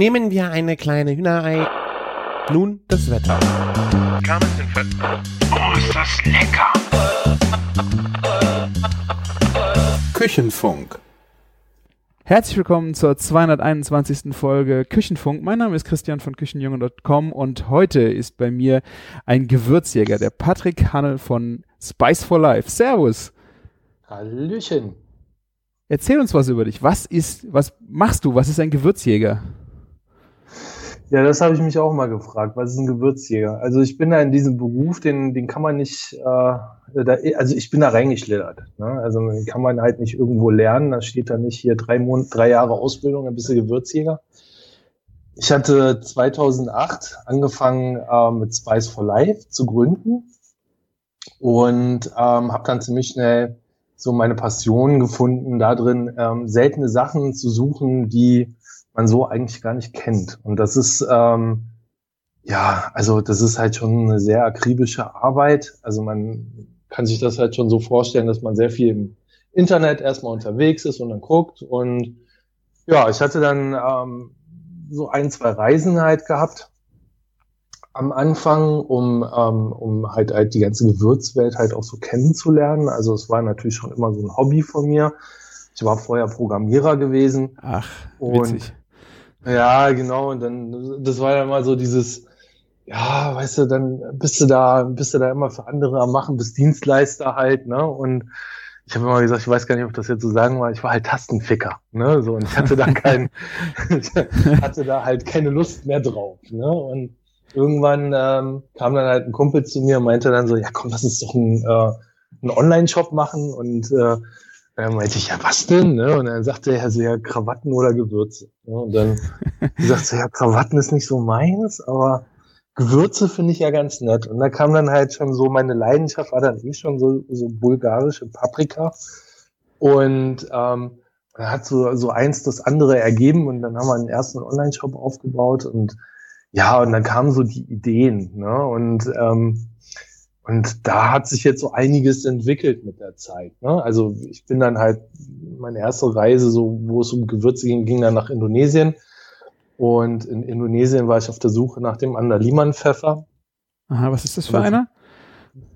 Nehmen wir eine kleine Hühnerei. Nun das Wetter. Oh, ist das lecker! Küchenfunk. Herzlich willkommen zur 221. Folge Küchenfunk. Mein Name ist Christian von Küchenjunge.com und heute ist bei mir ein Gewürzjäger, der Patrick Hannel von Spice for Life. Servus. Hallöchen. Erzähl uns was über dich. Was ist, was machst du? Was ist ein Gewürzjäger? Ja, das habe ich mich auch mal gefragt. Was ist ein Gewürzjäger? Also ich bin da in diesem Beruf, den, den kann man nicht, äh, da, also ich bin da reingeschlittert. Ne? Also den kann man halt nicht irgendwo lernen. Da steht da nicht hier drei, Mon drei Jahre Ausbildung, ein bisschen Gewürzjäger. Ich hatte 2008 angefangen äh, mit Spice for Life zu gründen und ähm, habe dann ziemlich schnell so meine Passion gefunden, da drin ähm, seltene Sachen zu suchen, die man so eigentlich gar nicht kennt. Und das ist, ähm, ja, also das ist halt schon eine sehr akribische Arbeit. Also man kann sich das halt schon so vorstellen, dass man sehr viel im Internet erstmal unterwegs ist und dann guckt. Und ja, ich hatte dann ähm, so ein, zwei Reisen halt gehabt am Anfang, um, ähm, um halt, halt die ganze Gewürzwelt halt auch so kennenzulernen. Also es war natürlich schon immer so ein Hobby von mir. Ich war vorher Programmierer gewesen. Ach, witzig. Ja, genau. Und dann, das war ja mal so dieses, ja, weißt du, dann bist du da, bist du da immer für andere am Machen, bist Dienstleister halt, ne? Und ich habe immer gesagt, ich weiß gar nicht, ob das jetzt so sagen war, ich war halt Tastenficker, ne? So und ich hatte da kein, ich hatte da halt keine Lust mehr drauf, ne? Und irgendwann ähm, kam dann halt ein Kumpel zu mir und meinte dann so, ja komm, lass uns doch einen, äh, einen Online-Shop machen und äh, dann meinte ich, ja, was denn? Ne? Und dann sagte er so, ja, Krawatten oder Gewürze. Ne? Und dann sagte so, ja, Krawatten ist nicht so meins, aber Gewürze finde ich ja ganz nett. Und da kam dann halt schon so, meine Leidenschaft war dann eh schon so, so bulgarische Paprika. Und ähm, da hat so, so eins das andere ergeben und dann haben wir einen ersten Online-Shop aufgebaut und ja, und dann kamen so die Ideen, ne? Und ähm, und da hat sich jetzt so einiges entwickelt mit der Zeit. Ne? Also ich bin dann halt meine erste Reise, so wo es um Gewürze ging, ging dann nach Indonesien. Und in Indonesien war ich auf der Suche nach dem Andaliman-Pfeffer. Aha, was ist das für also, einer?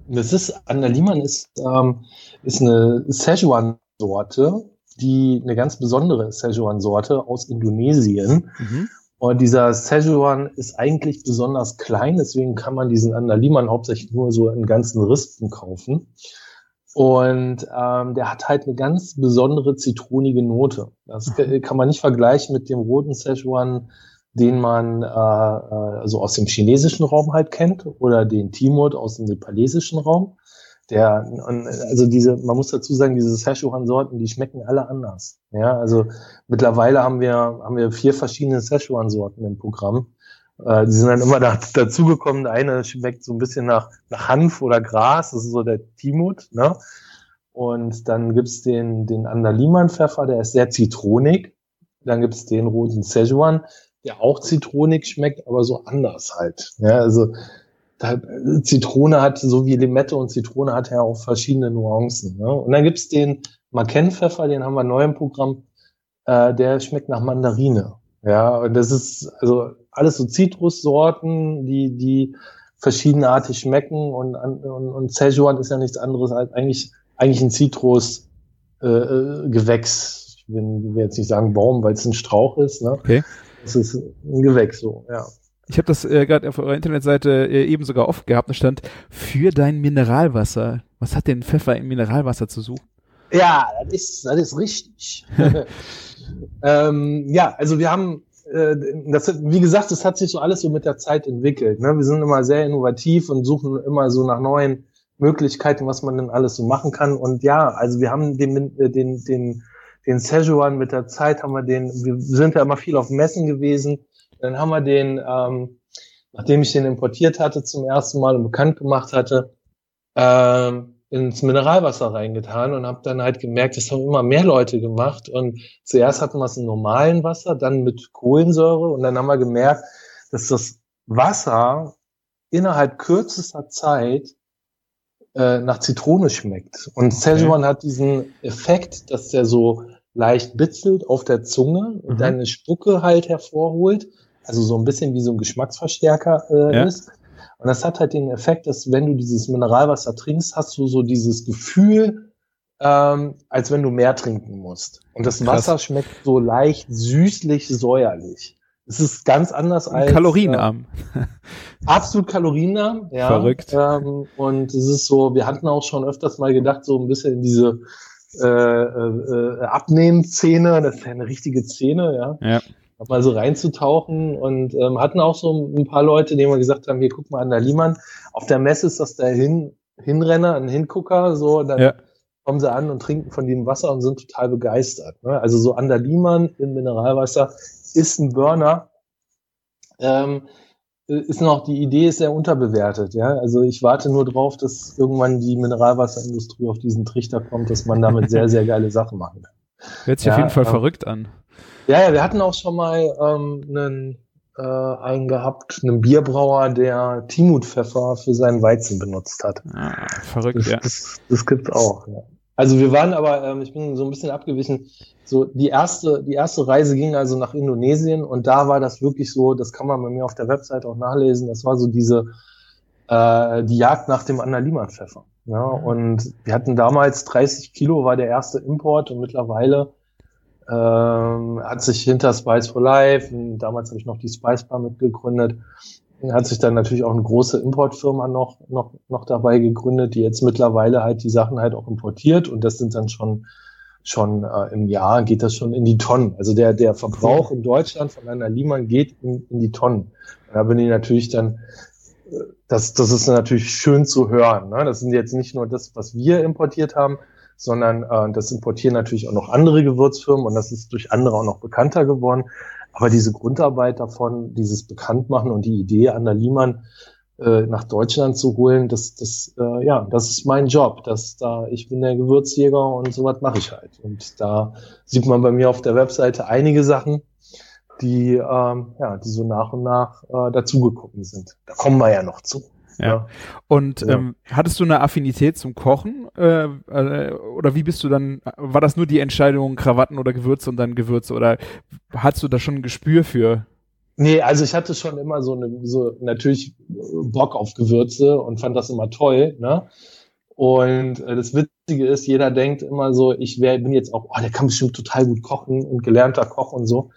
Das ist, Andaliman ist, ähm, ist eine Szechuan-Sorte, die eine ganz besondere Szechuan-Sorte aus Indonesien. Mhm. Und dieser Szechuan ist eigentlich besonders klein, deswegen kann man diesen Andaliman hauptsächlich nur so in ganzen Rispen kaufen. Und ähm, der hat halt eine ganz besondere zitronige Note. Das kann man nicht vergleichen mit dem roten Szechuan, den man äh, äh, also aus dem chinesischen Raum halt kennt oder den Timur aus dem nepalesischen Raum. Der, also diese, man muss dazu sagen, diese Szechuan-Sorten, die schmecken alle anders. Ja, also mittlerweile haben wir, haben wir vier verschiedene Szechuan-Sorten im Programm. Äh, die sind dann immer da, dazugekommen. Eine schmeckt so ein bisschen nach, nach Hanf oder Gras, das ist so der Timut, ne? Und dann gibt's den, den Andaliman-Pfeffer, der ist sehr zitronig. Dann gibt's den roten Szechuan, der auch zitronig schmeckt, aber so anders halt. Ja, also Zitrone hat, so wie Limette und Zitrone hat ja auch verschiedene Nuancen. Ne? Und dann gibt's den Marken-Pfeffer, den haben wir neu im Programm, äh, der schmeckt nach Mandarine. Ja, und das ist also alles so Zitrussorten, die, die verschiedenartig schmecken und, und, und Szechuan ist ja nichts anderes als eigentlich, eigentlich ein Zitrus äh, äh Gewächs. Ich will, will jetzt nicht sagen Baum, weil es ein Strauch ist. Ne? Okay. Es ist ein Gewächs so, ja. Ich habe das äh, gerade auf eurer Internetseite äh, eben sogar offen gehabt. Da stand für dein Mineralwasser. Was hat denn Pfeffer im Mineralwasser zu suchen? Ja, das ist, das ist richtig. ähm, ja, also wir haben, äh, das, wie gesagt, das hat sich so alles so mit der Zeit entwickelt. Ne? Wir sind immer sehr innovativ und suchen immer so nach neuen Möglichkeiten, was man denn alles so machen kann. Und ja, also wir haben den, äh, den, den, den Szechuan mit der Zeit haben wir den, wir sind ja immer viel auf Messen gewesen dann haben wir den, ähm, nachdem ich den importiert hatte zum ersten Mal und bekannt gemacht hatte, ähm, ins Mineralwasser reingetan und habe dann halt gemerkt, das haben immer mehr Leute gemacht. Und zuerst hatten wir es im normalen Wasser, dann mit Kohlensäure und dann haben wir gemerkt, dass das Wasser innerhalb kürzester Zeit äh, nach Zitrone schmeckt. Und Szechuan hat diesen Effekt, dass der so leicht bitzelt auf der Zunge und Mhm. deine Spucke halt hervorholt. Also so ein bisschen wie so ein Geschmacksverstärker äh, Ja. ist. Und das hat halt den Effekt, dass wenn du dieses Mineralwasser trinkst, hast du so dieses Gefühl, ähm, als wenn du mehr trinken musst. Und das Krass. Wasser schmeckt so leicht süßlich, säuerlich. Es ist ganz anders als Kalorienarm. Äh, absolut kalorienarm. Ja. Verrückt. Ähm, und es ist so, wir hatten auch schon öfters mal gedacht, so ein bisschen in diese äh, äh, äh, Abnehmen-Szene, das ist ja eine richtige Szene, ja. Ja. Mal so reinzutauchen und ähm, hatten auch so ein paar Leute, die mal gesagt haben, hier guck mal an der Liemann, auf der Messe ist das der Hin Hinrenner, ein Hingucker, so, dann Ja. kommen sie an und trinken von dem Wasser und sind total begeistert. Ne? Also so an der Liemann in Mineralwasser ist ein Burner. Ähm, ist noch, die Idee ist sehr unterbewertet, ja. Also ich warte nur drauf, dass irgendwann die Mineralwasserindustrie auf diesen Trichter kommt, dass man damit sehr, sehr geile Sachen machen kann. Hört sich auf Ja, jeden Fall ähm, verrückt an. Ja, ja, wir hatten auch schon mal ähm, einen, äh, einen gehabt, einen Bierbrauer, der Timutpfeffer für seinen Weizen benutzt hat. Ah, verrückt, Das, ja. das, das gibt's auch. Ja. Also wir waren aber, ähm, ich bin so ein bisschen abgewichen. So die erste, die erste Reise ging also nach Indonesien und da war das wirklich so. Das kann man bei mir auf der Website auch nachlesen. Das war so diese äh, die Jagd nach dem Andaliman-Pfeffer. Ja, und wir hatten damals 30 Kilo war der erste Import und mittlerweile ähm, hat sich hinter Spice for Life, damals habe ich noch die Spice Bar mitgegründet, hat sich dann natürlich auch eine große Importfirma noch, noch, noch dabei gegründet, die jetzt mittlerweile halt die Sachen halt auch importiert und das sind dann schon, schon äh, im Jahr geht das schon in die Tonnen. Also der, der Verbrauch in Deutschland von einer Liemann geht in, in die Tonnen. Da bin ich natürlich dann, äh, das, das ist natürlich schön zu hören. Ne? Das sind jetzt nicht nur das, was wir importiert haben, sondern äh, das importieren natürlich auch noch andere Gewürzfirmen und das ist durch andere auch noch bekannter geworden. Aber diese Grundarbeit davon, dieses Bekanntmachen und die Idee, Anna Liemann äh, nach Deutschland zu holen, das, das, äh, ja, das ist mein Job. Das, da, ich bin der Gewürzjäger und sowas mache ich halt. Und da sieht man bei mir auf der Webseite einige Sachen, die, ähm, ja, die so nach und nach äh, dazugekommen sind. Da kommen wir ja noch zu. Ja. Und Ja. ähm, hattest du eine Affinität zum Kochen? Äh, äh, oder wie bist du dann, war das nur die Entscheidung, Krawatten oder Gewürze und dann Gewürze? Oder hast du da schon ein Gespür für? Nee, also ich hatte schon immer so eine, so natürlich Bock auf Gewürze und fand das immer toll, ne? Und äh, das Witzige ist, jeder denkt immer so, ich wär, bin jetzt auch, oh, der kann bestimmt total gut kochen und gelernter Koch und so.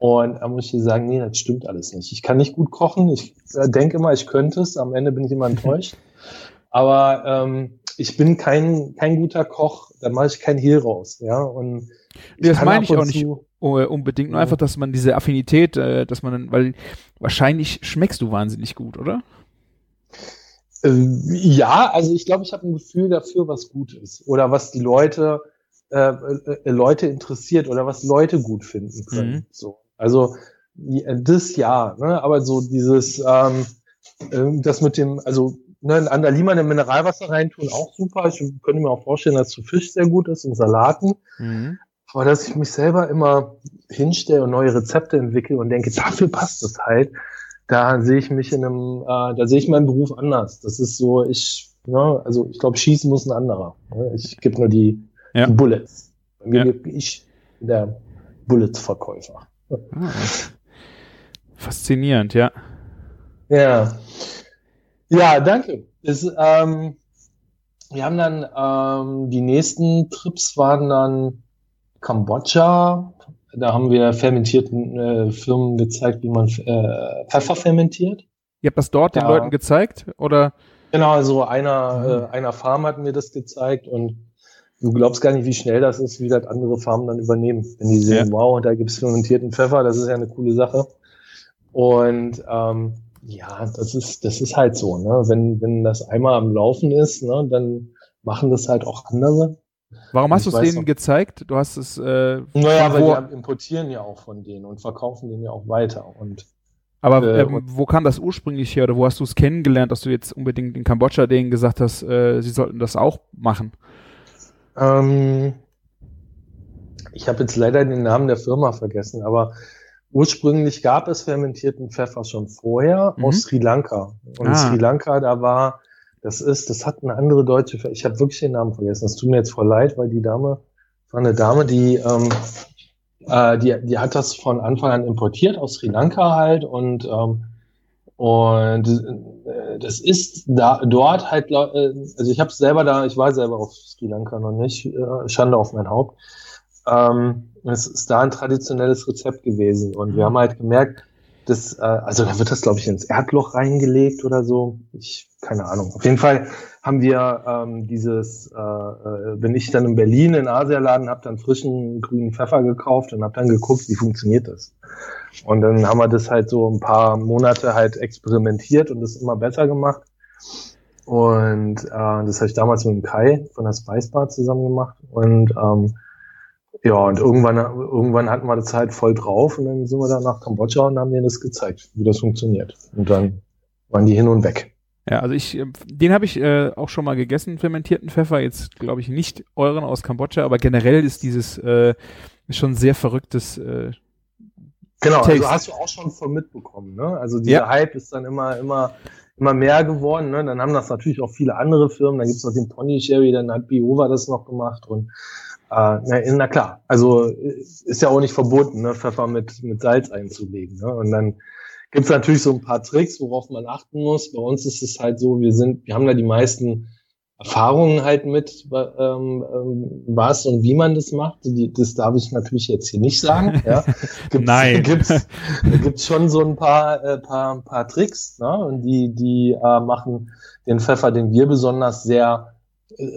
Und da muss ich dir sagen, nee, das stimmt alles nicht. Ich kann nicht gut kochen. Ich äh, denke immer, ich könnte es. Am Ende bin ich immer enttäuscht. Aber ähm, ich bin kein, kein guter Koch. Da mache ich kein Hehl raus. Ja, und Nee, das meine ich auch nicht. zu- Uh, unbedingt, nur Ja. einfach, dass man diese Affinität, äh, dass man, weil wahrscheinlich schmeckst du wahnsinnig gut, oder? Äh, ja, also ich glaube, ich habe ein Gefühl dafür, was gut ist oder was die Leute äh, äh, Leute interessiert oder was Leute gut finden können. Mhm. So, also ja, das ja, ne? aber so dieses ähm, äh, das mit dem, also ne, an der Lima eine Mineralwasser reintun auch super. Ich könnte mir auch vorstellen, dass zu Fisch sehr gut ist und Salaten. Mhm. Aber dass ich mich selber immer hinstelle und neue Rezepte entwickle und denke, dafür passt es halt, da sehe ich mich in einem, äh, da sehe ich meinen Beruf anders. Das ist so, ich, ne, also ich glaube, schießen muss ein anderer. Ne? Ich gebe nur die, Ja. die Bullets. Ja. Ich bin der Bullets-Verkäufer. Ah. Faszinierend, ja. Ja. Ja, danke. Das, ähm, wir haben dann, ähm, die nächsten Trips waren dann Kambodscha. Da haben wir fermentierten äh, Firmen gezeigt, wie man äh, Pfeffer fermentiert. Ihr habt das dort den Ja. Leuten gezeigt? Oder? Genau, also einer, äh, einer Farm hat mir das gezeigt und du glaubst gar nicht, wie schnell das ist, wie das andere Farmen dann übernehmen. Wenn die sehen, Ja. wow, da gibt's fermentierten Pfeffer, das ist ja eine coole Sache. Und ähm, ja, das ist, das ist halt so, ne? Wenn, wenn das einmal am Laufen ist, ne, dann machen das halt auch andere. Warum hast du es denen noch- gezeigt? Du hast es, äh, Naja, weil wir importieren ja auch von denen und verkaufen den ja auch weiter. Und aber äh, ähm, wo kam das ursprünglich her oder wo hast du es kennengelernt, dass du jetzt unbedingt in Kambodscha denen gesagt hast, äh, sie sollten das auch machen? Ähm, ich habe jetzt leider den Namen der Firma vergessen, aber ursprünglich gab es fermentierten Pfeffer schon vorher Mhm. aus Sri Lanka. Und Ah. Sri Lanka, da war, das ist, das hat eine andere deutsche, ich habe wirklich den Namen vergessen. Das tut mir jetzt voll leid, weil die Dame war eine Dame, die, ähm, äh, die, die hat das von Anfang an importiert aus Sri Lanka halt und ähm, und äh, das ist da dort halt, äh, also ich habe selber da, ich war selber auf Sri Lanka noch nicht, äh, Schande auf mein Haupt. Ähm, es ist da ein traditionelles Rezept gewesen und wir haben halt gemerkt, dass, äh, also da wird das glaube ich ins Erdloch reingelegt oder so. Ich keine Ahnung. Auf jeden Fall haben wir ähm, dieses, äh, äh, wenn ich dann in Berlin in Asialaden habe, dann frischen grünen Pfeffer gekauft und habe dann geguckt, wie funktioniert das. Und dann haben wir das halt so ein paar Monate halt experimentiert und das immer besser gemacht. Und äh, das habe ich damals mit dem Kai von der Spice Bar zusammen gemacht. Und ähm, ja, und irgendwann, irgendwann hatten wir das halt voll drauf und dann sind wir dann nach Kambodscha und haben denen das gezeigt, wie das funktioniert. Und dann waren die hin und weg. Ja, also ich, äh, den habe ich äh, auch schon mal gegessen, fermentierten Pfeffer. Jetzt glaube ich nicht euren aus Kambodscha, aber generell ist dieses äh, schon sehr verrücktes. Äh, genau, also Taste. also hast du auch schon voll mitbekommen. Ne? Also dieser ja. Hype ist dann immer, immer, immer mehr geworden. Ne? Dann haben das natürlich auch viele andere Firmen. Dann gibt's noch den Pony Sherry, dann hat Biova das noch gemacht und äh, na, na klar, also ist ja auch nicht verboten, ne, Pfeffer mit, mit Salz einzulegen. Ne? Und dann gibt es natürlich so ein paar Tricks, worauf man achten muss. Bei uns ist es halt so, wir sind, wir haben da die meisten Erfahrungen halt mit, ähm, ähm, was und wie man das macht. Die, das darf ich natürlich jetzt hier nicht sagen. Ja. Gibt's, Nein. Gibt's, gibt's schon so ein paar, äh, paar, paar Tricks, ne? Und die, die äh, machen den Pfeffer, den wir besonders sehr äh,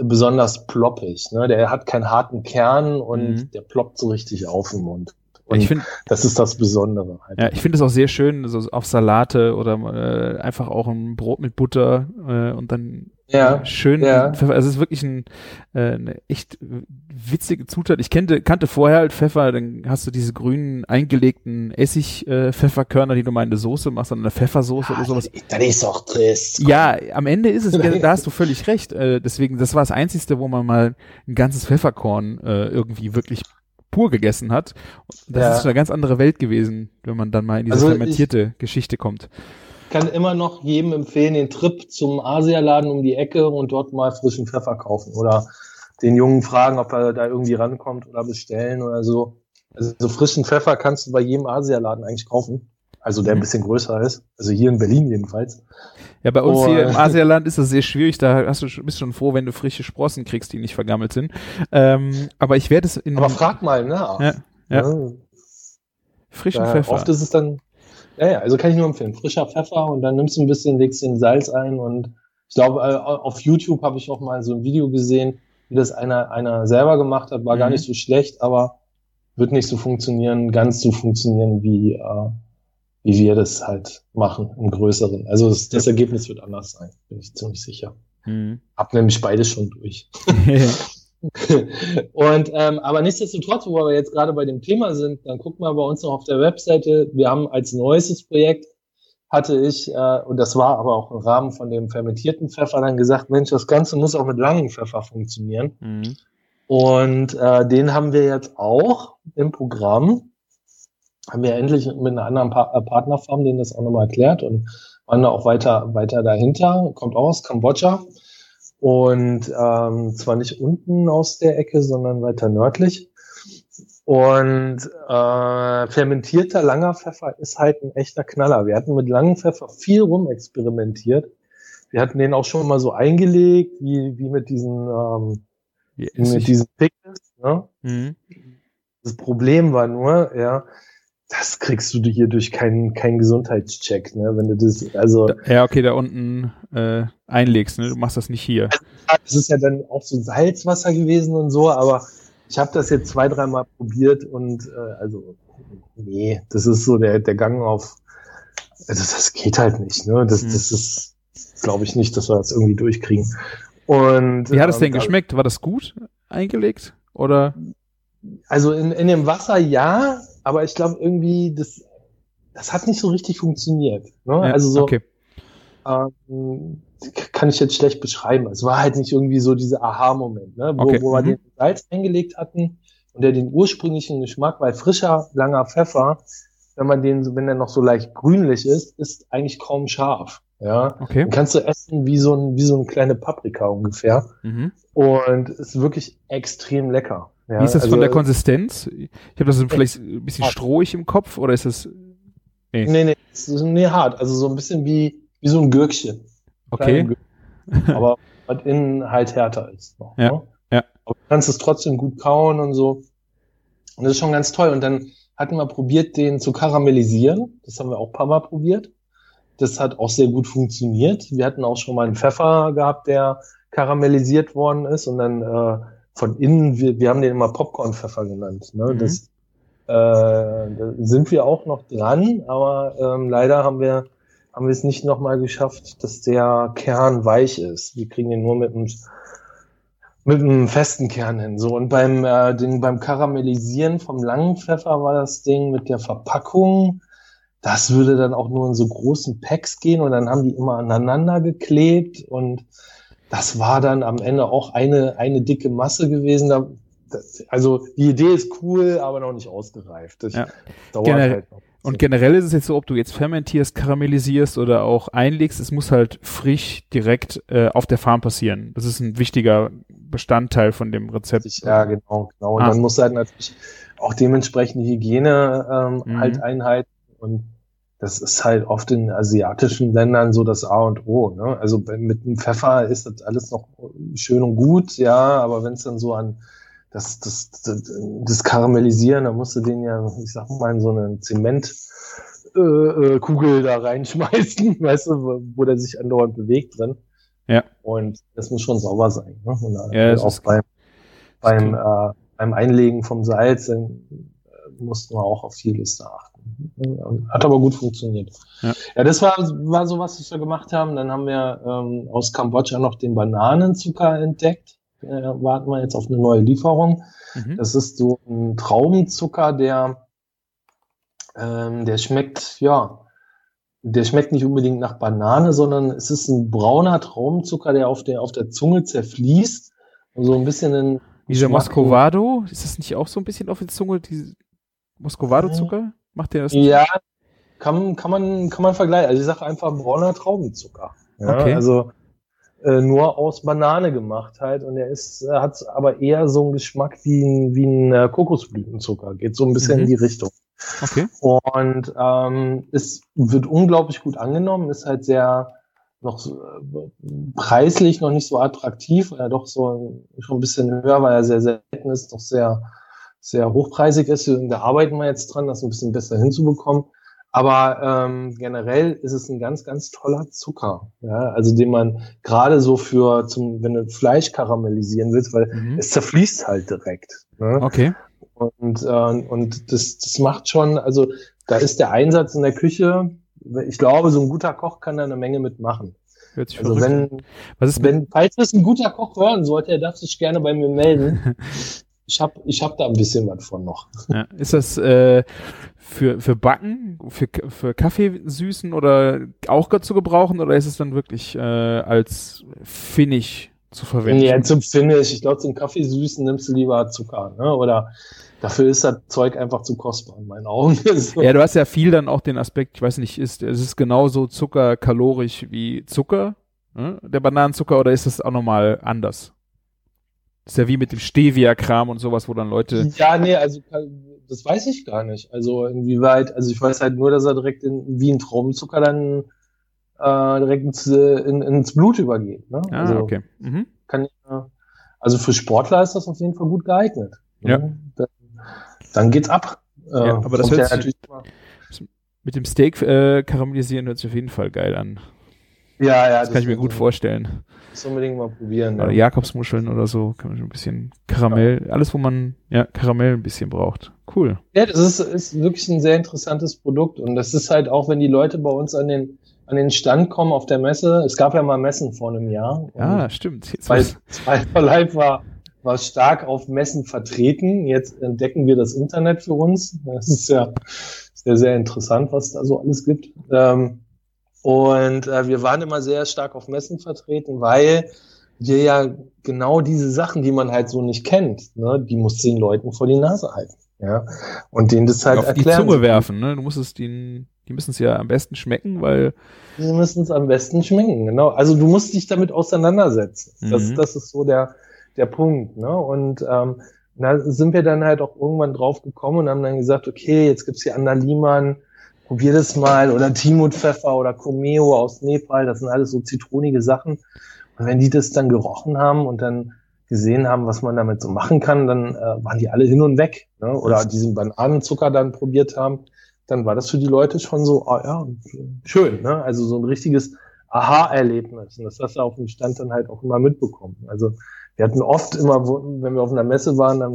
besonders ploppig. Ne? Der hat keinen harten Kern und mhm. der ploppt so richtig auf im Mund. Und ich finde, das ist das Besondere. Halt. Ja, ich finde es auch sehr schön, so auf Salate oder äh, einfach auch ein Brot mit Butter äh, und dann ja, schön ja. Pfeffer. Also es ist wirklich ein, äh, eine echt witzige Zutat. Ich kannte, kannte vorher halt Pfeffer, dann hast du diese grünen eingelegten Essig-Pfefferkörner, äh, die du mal in eine Soße machst, dann eine Pfeffersoße ja, oder sowas. Dann ist auch trist. Ja, am Ende ist es, da hast du völlig recht. Äh, deswegen, das war das Einzige, wo man mal ein ganzes Pfefferkorn äh, irgendwie wirklich pur gegessen hat. Das ja. ist eine ganz andere Welt gewesen, wenn man dann mal in diese also fermentierte Geschichte kommt. Kann immer noch jedem empfehlen, den Trip zum Asialaden um die Ecke und dort mal frischen Pfeffer kaufen oder den Jungen fragen, ob er da irgendwie rankommt oder bestellen oder so. Also so frischen Pfeffer kannst du bei jedem Asialaden eigentlich kaufen. Also der ein mhm. bisschen größer ist. Also hier in Berlin jedenfalls. Ja, bei uns oh, hier im Asialand ist das sehr schwierig. Da hast du, bist schon froh, wenn du frische Sprossen kriegst, die nicht vergammelt sind. Ähm, aber ich werde es in. Aber frag mal, ne? Ja. ja. ja. Frischen da, Pfeffer. Oft ist es dann. Ja, ja, also kann ich nur empfehlen. Frischer Pfeffer und dann nimmst du ein bisschen, legst den Salz ein und ich glaube, äh, auf YouTube habe ich auch mal so ein Video gesehen, wie das einer, einer selber gemacht hat. War mhm. gar nicht so schlecht, aber wird nicht so funktionieren, ganz so funktionieren wie, äh, wie wir das halt machen im Größeren. Also das, das Ergebnis wird anders sein, bin ich ziemlich sicher. Mhm. Hab nämlich beides schon durch. und ähm, aber nichtsdestotrotz, wo wir jetzt gerade bei dem Thema sind, dann guck mal bei uns noch auf der Webseite. Wir haben als neuestes Projekt hatte ich, äh, und das war aber auch im Rahmen von dem fermentierten Pfeffer, dann gesagt, Mensch, das Ganze muss auch mit langem Pfeffer funktionieren. Mhm. Und äh, den haben wir jetzt auch im Programm haben wir endlich mit einer anderen pa äh, Partnerfirma denen das auch nochmal erklärt und waren da auch weiter, weiter dahinter, kommt aus Kambodscha und ähm, zwar nicht unten aus der Ecke, sondern weiter nördlich. Und äh, fermentierter langer Pfeffer ist halt ein echter Knaller. Wir hatten mit langem Pfeffer viel rumexperimentiert. Wir hatten den auch schon mal so eingelegt, wie, wie mit diesen, ähm, yes, mit diesen Pickles. Ne? Mhm. Das Problem war nur, ja, das kriegst du hier durch keinen keinen Gesundheitscheck, ne? Wenn du das, also ja okay, da unten äh, einlegst, ne? Du machst das nicht hier. Das ist ja dann auch so Salzwasser gewesen und so, aber ich habe das jetzt zwei, dreimal probiert und äh, also nee, das ist so der der Gang auf, also das geht halt nicht, ne? Das hm. das ist, glaube ich nicht, dass wir das irgendwie durchkriegen. Und wie hat es ähm, denn geschmeckt? War das gut eingelegt oder? Also in, in dem Wasser ja, aber ich glaube irgendwie, das, das hat nicht so richtig funktioniert. Ne? Ja, also so, okay. ähm, kann ich jetzt schlecht beschreiben. Es war halt nicht irgendwie so dieser Aha-Moment, ne? wo, okay. wo wir mhm. den Salz eingelegt hatten und der den ursprünglichen Geschmack, weil frischer, langer Pfeffer, wenn man den, wenn der noch so leicht grünlich ist, ist eigentlich kaum scharf. Ja, okay. Den kannst du essen wie so ein, wie so eine kleine Paprika ungefähr. Mhm. Und ist wirklich extrem lecker. Ja, Wie ist das also, von der Konsistenz? Ich habe das vielleicht ein bisschen strohig im Kopf oder ist das. Nee, nee, nee, ist, nee hart. Also so ein bisschen wie, wie so ein Gürkchen. Okay. Gürkchen, aber was innen halt härter ist. Noch, ja, ne? ja. Aber du kannst es trotzdem gut kauen und so. Und das ist schon ganz toll. Und dann hatten wir probiert, den zu karamellisieren. Das haben wir auch ein paar Mal probiert. Das hat auch sehr gut funktioniert. Wir hatten auch schon mal einen Pfeffer gehabt, der karamellisiert worden ist und dann äh, von innen, wir, wir haben den immer Popcorn-Pfeffer genannt. Ne? Mhm. Das äh, da sind wir auch noch dran, aber ähm, leider haben wir haben wir es nicht nochmal geschafft, dass der Kern weich ist. Wir kriegen den nur mit einem mit einem festen Kern hin. So und beim äh, den, beim Karamellisieren vom langen Pfeffer war das Ding mit der Verpackung. Das würde dann auch nur in so großen Packs gehen und dann haben die immer aneinander geklebt und das war dann am Ende auch eine, eine dicke Masse gewesen. Da, das, also die Idee ist cool, aber noch nicht ausgereift. Das ja. dauert Generell, halt noch. Und generell ist es jetzt so, ob du jetzt fermentierst, karamellisierst oder auch einlegst, es muss halt frisch direkt äh, auf der Farm passieren. Das ist ein wichtiger Bestandteil von dem Rezept. Ja, genau, genau. Und ah. dann muss halt natürlich auch dementsprechend Hygiene ähm, mhm. halt einhalten und das ist halt oft in asiatischen Ländern so das A und O. Ne? Also mit dem Pfeffer ist das alles noch schön und gut, ja, aber wenn es dann so an das, das, das, das Karamellisieren, da musst du den ja, ich sag mal, in so eine Zementkugel äh, da reinschmeißen, weißt du, wo, wo der sich andauernd bewegt drin. Ja. Und das muss schon sauber sein. Ne? Und ja, auch beim, beim, äh, beim Einlegen vom Salz dann, äh, mussten wir auch auf vieles da achten. Hat aber gut funktioniert. Ja, ja das war, war so, was wir gemacht haben. Dann haben wir ähm, aus Kambodscha noch den Bananenzucker entdeckt. Äh, warten wir jetzt auf eine neue Lieferung. Mhm. Das ist so ein Traubenzucker, der, ähm, der schmeckt, ja, der schmeckt nicht unbedingt nach Banane, sondern es ist ein brauner Traubenzucker, der auf der, auf der Zunge zerfließt. Und so ein bisschen ein Dieser Moscovado, ist das nicht auch so ein bisschen auf der Zunge, diese Moscovado-Zucker? Macht der das? Ja, kann, kann, man, kann man vergleichen. Also ich sage einfach brauner Traubenzucker. Ja, okay. Also äh, nur aus Banane gemacht halt und er ist äh, hat aber eher so einen Geschmack wie ein, wie ein äh, Kokosblütenzucker. Geht so ein bisschen mhm. in die Richtung. Okay. Und ähm, es wird unglaublich gut angenommen, ist halt sehr noch so, äh, preislich noch nicht so attraktiv, weil er doch so schon ein bisschen höher, weil er sehr selten ist, doch sehr sehr hochpreisig ist. Da arbeiten wir jetzt dran, das ein bisschen besser hinzubekommen. Aber ähm, generell ist es ein ganz, ganz toller Zucker, ja, also den man gerade so für zum, wenn du Fleisch karamellisieren willst, weil mhm. es zerfließt halt direkt. Ne? Okay. Und äh, und das, das macht schon, also da ist der Einsatz in der Küche. Ich glaube, so ein guter Koch kann da eine Menge mitmachen. Hört sich also wenn, Was ist wenn, falls es ein guter Koch hören sollte, er darf sich gerne bei mir melden. ich habe ich hab da ein bisschen was von noch. Ja, ist das äh, für, für Backen, für, für Kaffeesüßen oder auch zu gebrauchen oder ist es dann wirklich äh, als Finish zu verwenden? Ja, zum Finish. Ich glaube, zum Kaffeesüßen nimmst du lieber Zucker, ne? Oder dafür ist das Zeug einfach zu kostbar in meinen Augen. so. Ja, du hast ja viel dann auch den Aspekt, ich weiß nicht, ist es ist genauso zuckerkalorisch wie Zucker, ne? der Bananenzucker, oder ist das auch nochmal anders? Ist ja wie mit dem Stevia-Kram und sowas, wo dann Leute. Ja, nee, also das weiß ich gar nicht. Also inwieweit, also ich weiß halt nur, dass er direkt in, wie ein Traubenzucker dann äh, direkt ins, in, ins Blut übergeht. Ne? Ah, also, okay. Mhm. Kann also für Sportler ist das auf jeden Fall gut geeignet. Ne? Ja. Dann, dann geht's ab. Äh, ja, aber das hört sich, mit dem Steak äh, karamellisieren hört sich auf jeden Fall geil an. Ja, ja. Das, das kann ich mir gut vorstellen. Das unbedingt mal probieren. Oder ja. Jakobsmuscheln oder so, kann man schon ein bisschen Karamell, ja. alles wo man ja Karamell ein bisschen braucht. Cool. Ja, das ist, ist wirklich ein sehr interessantes Produkt und das ist halt auch, wenn die Leute bei uns an den an den Stand kommen auf der Messe. Es gab ja mal Messen vor einem Jahr. Ja, stimmt. Jetzt weil Live war war stark auf Messen vertreten. Jetzt entdecken wir das Internet für uns. Das ist ja sehr, sehr interessant, was da so alles gibt. Ähm, und äh, wir waren immer sehr stark auf Messen vertreten, weil wir ja genau diese Sachen, die man halt so nicht kennt, ne, die muss den Leuten vor die Nase halten. Ja. Und denen das halt auf erklären. Die Zunge werfen, ne? Du musst es den, die müssen es ja am besten schmecken, weil. Die müssen es am besten schmecken, genau. Also du musst dich damit auseinandersetzen. Mhm. Das, das ist so der, der Punkt, ne? Und ähm, da sind wir dann halt auch irgendwann drauf gekommen und haben dann gesagt, okay, jetzt gibt's hier Anna Liman, probier das mal, oder Timut Pfeffer oder Comeo aus Nepal, das sind alles so zitronige Sachen. Und wenn die das dann gerochen haben und dann gesehen haben, was man damit so machen kann, dann äh, waren die alle hin und weg. Ne? Oder diesen Bananenzucker dann probiert haben, dann war das für die Leute schon so, ah ja, schön. Ne? Also so ein richtiges Aha-Erlebnis. Und das hast du auf dem Stand dann halt auch immer mitbekommen. Also wir hatten oft immer, wenn wir auf einer Messe waren, dann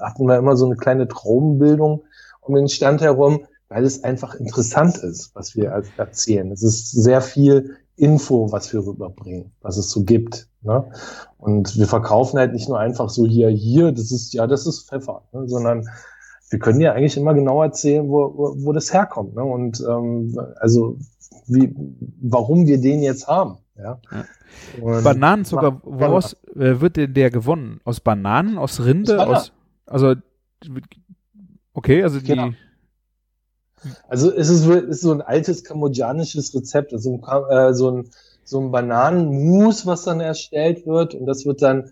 hatten wir immer so eine kleine Traubenbildung um den Stand herum, weil es einfach interessant ist, was wir erzählen. Es ist sehr viel Info, was wir rüberbringen, was es so gibt. Ne? Und wir verkaufen halt nicht nur einfach so hier, hier, das ist, ja, das ist Pfeffer, ne? sondern wir können ja eigentlich immer genau erzählen, wo, wo, wo das herkommt. Ne? Und ähm, also wie, warum wir den jetzt haben. Ja? ja. Bananenzucker, woraus äh, wird denn der gewonnen? Aus Bananen, aus Rinde, aus, also okay, also die. Genau. Also es ist, ist so ein altes kambodschanisches Rezept, also äh, so ein, so ein Bananenmus, was dann erstellt wird und das wird dann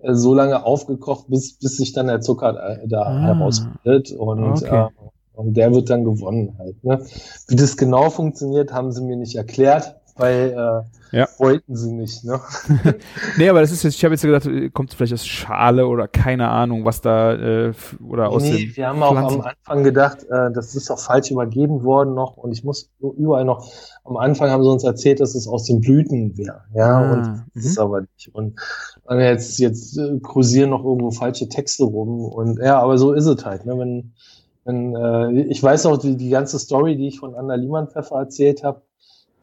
äh, so lange aufgekocht, bis, bis sich dann der Zucker äh, da ah, herausbildet und, okay. äh, und der wird dann gewonnen halt. Ne? Wie das genau funktioniert, haben sie mir nicht erklärt weil äh, ja. wollten sie nicht, ne? nee, aber das ist jetzt, ich habe jetzt gedacht, kommt vielleicht aus Schale oder keine Ahnung, was da äh, oder aus Nee, wir haben Pflanzen. auch am Anfang gedacht, äh, das ist auch falsch übergeben worden noch und ich muss überall noch, am Anfang haben sie uns erzählt, dass es aus den Blüten wäre, ja, ah, und das ist mhm. aber nicht. Und jetzt, jetzt äh, kursieren noch irgendwo falsche Texte rum und ja, aber so ist es halt, ne? Wenn, wenn äh, ich weiß auch die, die ganze Story, die ich von Anna Liemann-Pfeffer erzählt habe,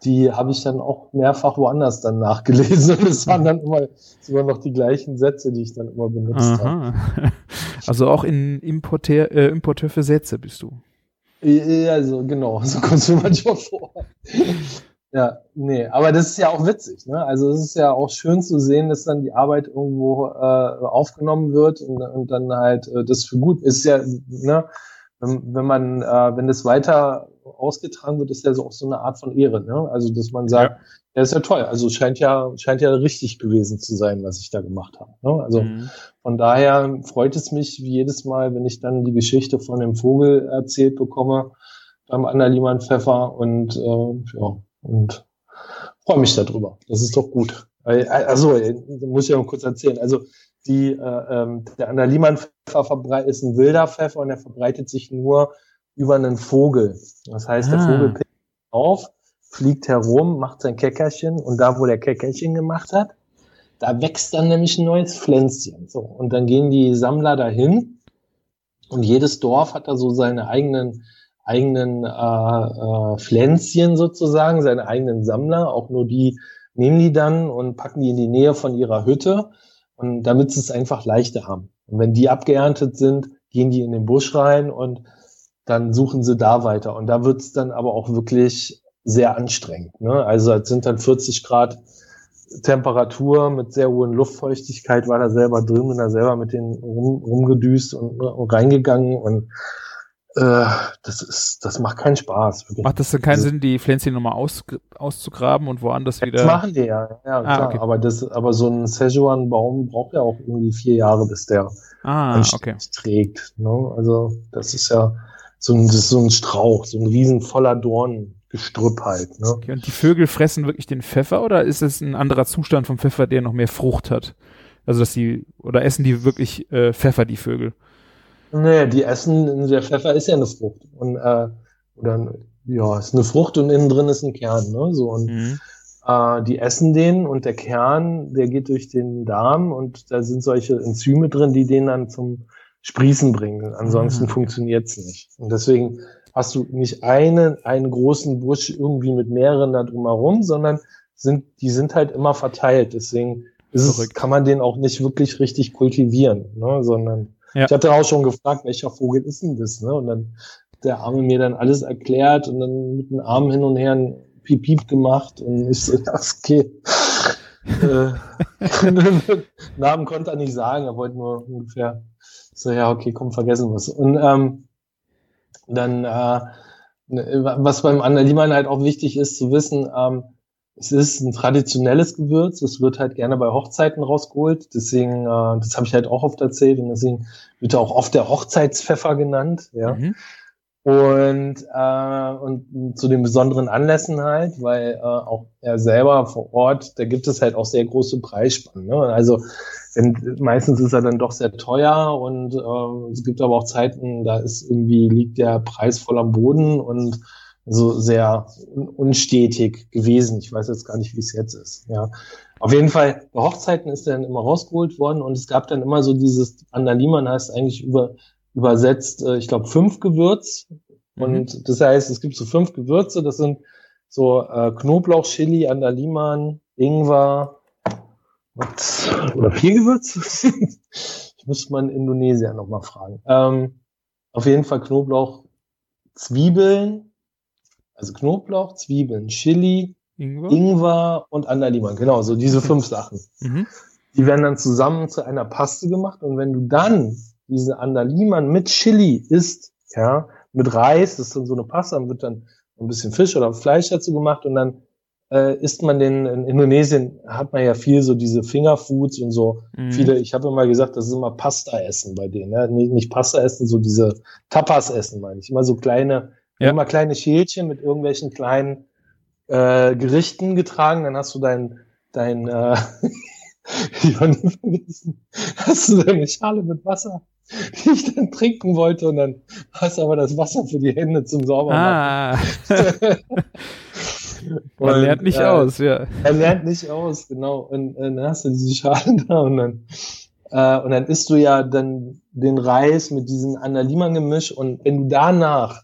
die habe ich dann auch mehrfach woanders dann nachgelesen. Und es waren dann immer sogar noch die gleichen Sätze, die ich dann immer benutzt habe. Also auch in Importeur, äh, Importeur für Sätze bist du. Ja, also genau, so kommst du manchmal vor. ja, nee, aber das ist ja auch witzig, ne? Also es ist ja auch schön zu sehen, dass dann die Arbeit irgendwo äh, aufgenommen wird und, und dann halt äh, das für gut ist ja, ne? Wenn, wenn man, äh, wenn das weiter ausgetragen wird, ist ja so auch so eine Art von Ehre. Ne? Also, dass man sagt, ja. ja, ist ja toll. Also scheint ja, scheint ja richtig gewesen zu sein, was ich da gemacht habe. Ne? Also mhm. von daher freut es mich jedes Mal, wenn ich dann die Geschichte von dem Vogel erzählt bekomme beim Annaliemann Pfeffer und äh, ja, und freue mich darüber. Das ist doch gut. Also, muss ich ja mal kurz erzählen. Also die, äh, ähm, der Annaliemann-Pfeffer ist ein wilder Pfeffer und er verbreitet sich nur über einen Vogel. Das heißt, der ah. Vogel pickt auf, fliegt herum, macht sein Käckerchen und da, wo der Käckerchen gemacht hat, da wächst dann nämlich ein neues Pflänzchen. So, und dann gehen die Sammler dahin und jedes Dorf hat da so seine eigenen eigenen äh, äh, Pflänzchen sozusagen, seine eigenen Sammler. Auch nur die nehmen die dann und packen die in die Nähe von ihrer Hütte und damit sie es einfach leichter haben. Und wenn die abgeerntet sind, gehen die in den Busch rein und dann suchen sie da weiter. Und da wird es dann aber auch wirklich sehr anstrengend. Ne? Also es sind dann 40 Grad Temperatur mit sehr hohen Luftfeuchtigkeit, war da selber drin, bin da selber mit denen rum, rumgedüst und, und reingegangen und äh, das ist, das macht keinen Spaß. Wirklich. Macht das denn keinen also, Sinn, die Pflänzchen nochmal aus, auszugraben und woanders wieder? Das machen die ja, ja ah, klar. Okay. Aber das, aber so ein Szechuan-Baum braucht ja auch irgendwie vier Jahre, bis der ah, okay. trägt. Ne? Also das ist ja, so ein, so ein Strauch, so ein riesen voller Dorngestrüpp halt. Ne? Okay, und die Vögel fressen wirklich den Pfeffer oder ist es ein anderer Zustand vom Pfeffer, der noch mehr Frucht hat? Also dass die, oder essen die wirklich äh, Pfeffer, die Vögel? Nee, die essen, der Pfeffer ist ja eine Frucht. Und, äh, oder, ja, ist eine Frucht und innen drin ist ein Kern, ne? So, und mhm. äh, die essen den und der Kern, der geht durch den Darm und da sind solche Enzyme drin, die den dann zum Sprießen bringen. Ansonsten mhm. funktioniert's nicht. Und deswegen hast du nicht einen, einen großen Busch irgendwie mit mehreren da drumherum, sondern sind, die sind halt immer verteilt. Deswegen ist es, kann man den auch nicht wirklich richtig kultivieren, ne? sondern ja. ich hatte auch schon gefragt, welcher Vogel ist denn das? Ne? Und dann der Arme mir dann alles erklärt und dann mit dem Arm hin und her ein Piep, Piep gemacht und ich so, das geht. äh, Namen konnte er nicht sagen, er wollte nur ungefähr so, ja, okay, komm, vergessen wir's. Und ähm, dann, äh, was beim Annaliemann halt auch wichtig ist zu wissen, ähm, es ist ein traditionelles Gewürz. Es wird halt gerne bei Hochzeiten rausgeholt. Deswegen, äh, das habe ich halt auch oft erzählt und deswegen wird er auch oft der Hochzeitspfeffer genannt. Ja. Mhm. Und, äh, und zu den besonderen Anlässen halt, weil äh, auch er selber vor Ort, da gibt es halt auch sehr große Preisspannen. Ne? Also wenn, meistens ist er dann doch sehr teuer und äh, es gibt aber auch Zeiten, da ist irgendwie liegt der Preis voll am Boden und so sehr unstetig gewesen. Ich weiß jetzt gar nicht, wie es jetzt ist. Ja, auf jeden Fall bei Hochzeiten ist er dann immer rausgeholt worden und es gab dann immer so dieses Andaliman heißt eigentlich über übersetzt, äh, ich glaube fünf Gewürz mhm. und das heißt, es gibt so fünf Gewürze. Das sind so äh, Knoblauch, Chili, Andaliman, Ingwer oder vier Gewürze. ich muss mal in Indonesien nochmal fragen. Ähm, auf jeden Fall Knoblauch, Zwiebeln, also Knoblauch, Zwiebeln, Chili, Ingwer, Ingwer und Andaliman. Genau, so diese fünf Sachen. Mhm. Die werden dann zusammen zu einer Paste gemacht und wenn du dann diese Andaliman mit Chili isst, ja, mit Reis, das ist dann so eine Paste, dann wird dann ein bisschen Fisch oder Fleisch dazu gemacht und dann äh, isst man den, in Indonesien hat man ja viel so diese Fingerfoods und so mhm. viele, ich habe immer gesagt, das ist immer Pasta essen bei denen, ne? nicht, nicht Pasta essen, so diese Tapas essen meine ich, immer so kleine ja. immer kleine Schälchen mit irgendwelchen kleinen äh, Gerichten getragen. Dann hast du dein, dein äh, ich war nie vergessen, hast du deine Schale mit Wasser, die ich dann trinken wollte und dann hast du aber das Wasser für die Hände zum Saubermachen. Ah. Man lernt nicht äh, aus, ja. Er lernt nicht aus, genau. Und, und dann hast du diese Schale da und dann äh, und dann isst du ja dann den Reis mit diesem Analima-Gemisch und wenn du danach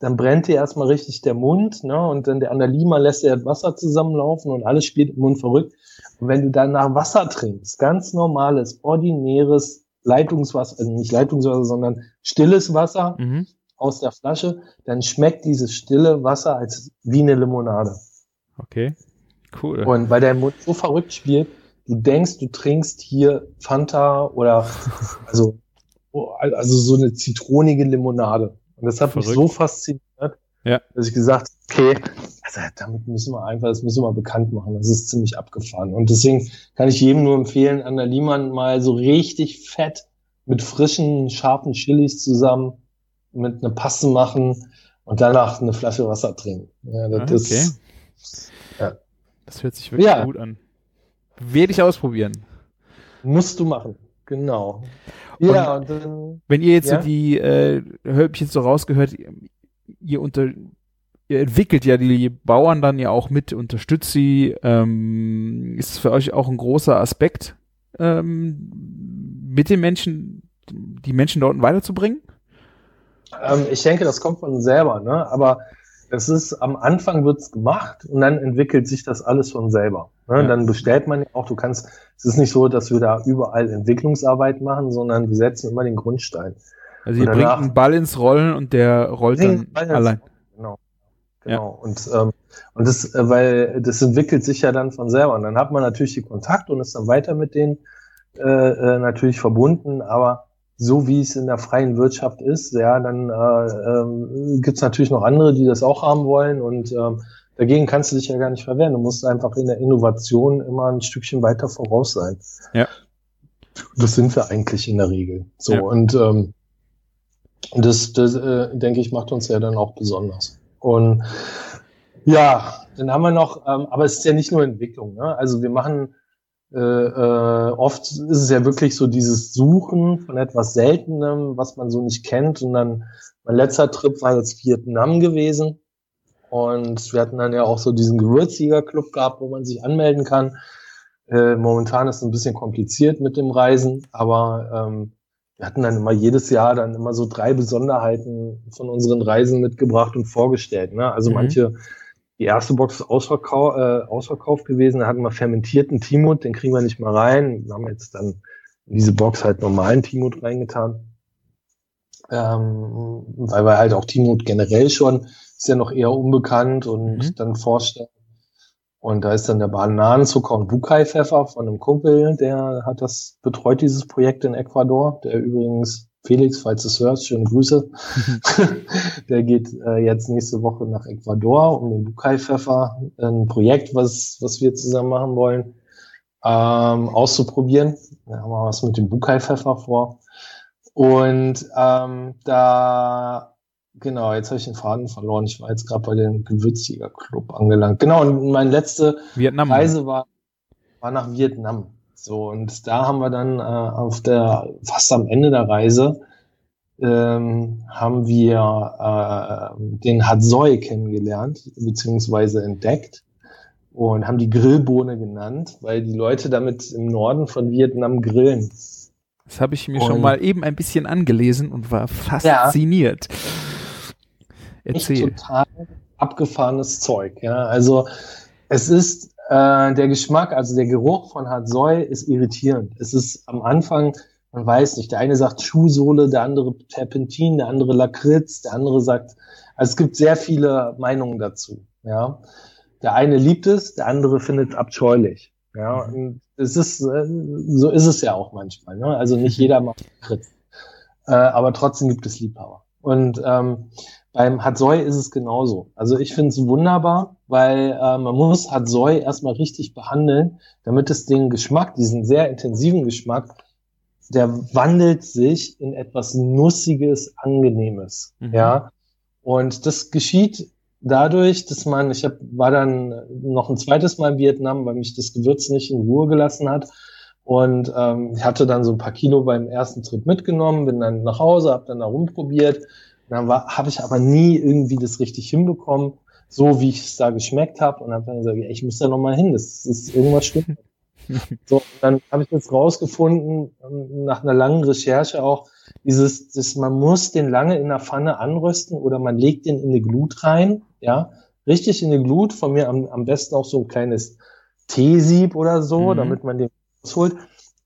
dann brennt dir erstmal richtig der Mund, ne? Und dann der Analima lässt dir das Wasser zusammenlaufen und alles spielt im Mund verrückt. Und wenn du danach Wasser trinkst, ganz normales, ordinäres Leitungswasser, also nicht Leitungswasser, sondern stilles Wasser mhm. Aus der Flasche, dann schmeckt dieses stille Wasser als wie eine Limonade. Okay, cool. Und weil der Mund so verrückt spielt, du denkst, du trinkst hier Fanta oder also, also so eine zitronige Limonade. Und das hat Verrückt. mich so fasziniert, ja. dass ich gesagt okay, also damit müssen wir einfach, das müssen wir bekannt machen. Das ist ziemlich abgefahren. Und deswegen kann ich jedem nur empfehlen, an der Liemann mal so richtig fett mit frischen, scharfen Chilis zusammen mit einer Paste machen und danach eine Flasche Wasser trinken. Ja, das ah, okay. Ist, ja. Das hört sich wirklich ja. gut an. Werde ich ausprobieren. Musst du machen. Genau. Ja, und, und dann, wenn ihr jetzt ja? so die, äh, jetzt so rausgehört, ihr unter, ihr entwickelt ja die Bauern dann ja auch mit, unterstützt sie. Ähm, ist es für euch auch ein großer Aspekt, ähm, mit den Menschen, die Menschen dort weiterzubringen? Ähm, ich denke, das kommt von selber, ne? Aber es ist am Anfang wird's gemacht und dann entwickelt sich das alles von selber. Ne? Ja. Dann bestellt man ja auch, du kannst, es ist nicht so, dass wir da überall Entwicklungsarbeit machen, sondern wir setzen immer den Grundstein. Also ihr bringt einen Ball ins Rollen und der rollt dann allein. Genau. Genau. Ja. Und, ähm, und das, äh, weil das entwickelt sich ja dann von selber. Und dann hat man natürlich die Kontakt und ist dann weiter mit denen äh, äh, natürlich verbunden, aber so wie es in der freien Wirtschaft ist, ja, dann äh, ähm, gibt es natürlich noch andere, die das auch haben wollen und ähm, dagegen kannst du dich ja gar nicht verwehren. Du musst einfach in der Innovation immer ein Stückchen weiter voraus sein. Ja. Das sind wir eigentlich in der Regel. So ja. und ähm, das, das äh, denke ich, macht uns ja dann auch besonders. Und ja, dann haben wir noch, ähm, aber es ist ja nicht nur Entwicklung. Ne? Also wir machen äh, äh, oft ist es ja wirklich so dieses Suchen von etwas Seltenem, was man so nicht kennt. Und dann mein letzter Trip war jetzt Vietnam gewesen. Und wir hatten dann ja auch so diesen Gewürzjägerclub gehabt, wo man sich anmelden kann. Äh, momentan ist es ein bisschen kompliziert mit dem Reisen, aber ähm, wir hatten dann immer jedes Jahr dann immer so drei Besonderheiten von unseren Reisen mitgebracht und vorgestellt. Ne? Also mhm. manche die erste Box ist ausverkau äh, ausverkauft gewesen. Da hatten wir fermentierten Timut, den kriegen wir nicht mal rein. Wir haben jetzt dann in diese Box halt normalen Timut reingetan. Ähm, weil wir halt auch Timut generell schon ist ja noch eher unbekannt und mhm. dann vorstellen. Und da ist dann der Bananenzucker und Bukai-Pfeffer von einem Kumpel, der hat das betreut, dieses Projekt in Ecuador, der übrigens Felix, falls du es hörst, schöne Grüße. der geht äh, jetzt nächste Woche nach Ecuador um den Bukai-Pfeffer, ein Projekt, was, was wir zusammen machen wollen, ähm, auszuprobieren. Da haben wir was mit dem Bukai-Pfeffer vor. Und ähm, da, genau, jetzt habe ich den Faden verloren. Ich war jetzt gerade bei dem Gewürzjäger-Club angelangt. Genau, und meine letzte Vietnam. Reise war, war nach Vietnam. So, und da haben wir dann äh, auf der, fast am Ende der Reise, ähm, haben wir äh, den Hatsoi kennengelernt, beziehungsweise entdeckt und haben die Grillbohne genannt, weil die Leute damit im Norden von Vietnam grillen. Das habe ich mir und schon mal eben ein bisschen angelesen und war fasziniert. Ja, Erzähl. Total abgefahrenes Zeug. Ja, also es ist äh, der Geschmack, also der Geruch von Hatsoi ist irritierend. Es ist am Anfang, man weiß nicht, der eine sagt Schuhsohle, der andere Terpentin, der andere Lakritz, der andere sagt, also es gibt sehr viele Meinungen dazu. Ja, der eine liebt es, der andere findet es abscheulich. Ja, und es ist, äh, so ist es ja auch manchmal. Ne? Also nicht jeder macht Lakritz. Äh, aber trotzdem gibt es Liebhaber. Und ähm, beim Hatsoi ist es genauso. Also ich finde es wunderbar, weil äh, man muss Hatsoi erstmal richtig behandeln, damit es den Geschmack, diesen sehr intensiven Geschmack, der wandelt sich in etwas Nussiges, Angenehmes. Mhm. Ja. Und das geschieht dadurch, dass man, ich hab, war dann noch ein zweites Mal in Vietnam, weil mich das Gewürz nicht in Ruhe gelassen hat. Und ähm, ich hatte dann so ein paar Kilo beim ersten Trip mitgenommen, bin dann nach Hause, habe dann da rumprobiert dann habe ich aber nie irgendwie das richtig hinbekommen, so wie ich es da geschmeckt habe. Und habe dann gesagt, ich muss da nochmal hin, das ist irgendwas stimmt. so, dann habe ich das rausgefunden, ähm, nach einer langen Recherche auch, dieses, das, man muss den lange in der Pfanne anrösten oder man legt den in eine Glut rein, ja, richtig in eine Glut, von mir am, am besten auch so ein kleines Teesieb oder so, mhm. damit man den rausholt.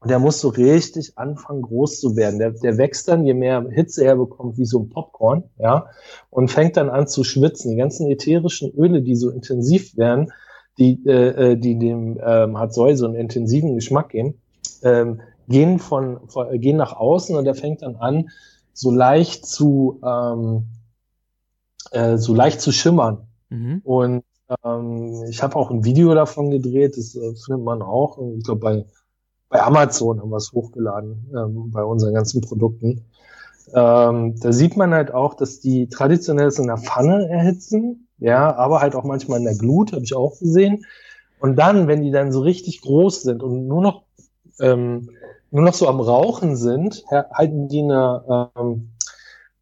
Und der muss so richtig anfangen, groß zu werden. Der, der wächst dann, je mehr Hitze er bekommt, wie so ein Popcorn, ja, und fängt dann an zu schwitzen. Die ganzen ätherischen Öle, die so intensiv werden, die, äh, äh die dem ähm, Harzoi so einen intensiven Geschmack geben, ähm, gehen von, von gehen nach außen und er fängt dann an, so leicht zu ähm, äh, so leicht zu schimmern. Mhm. Und ähm, ich habe auch ein Video davon gedreht, das äh, findet man auch, ich glaube bei bei Amazon haben wir es hochgeladen, ähm, bei unseren ganzen Produkten. Ähm, da sieht man halt auch, dass die traditionell in der Pfanne erhitzen, ja, aber halt auch manchmal in der Glut, habe ich auch gesehen. Und dann, wenn die dann so richtig groß sind und nur noch ähm, nur noch so am Rauchen sind, halten die eine, ähm,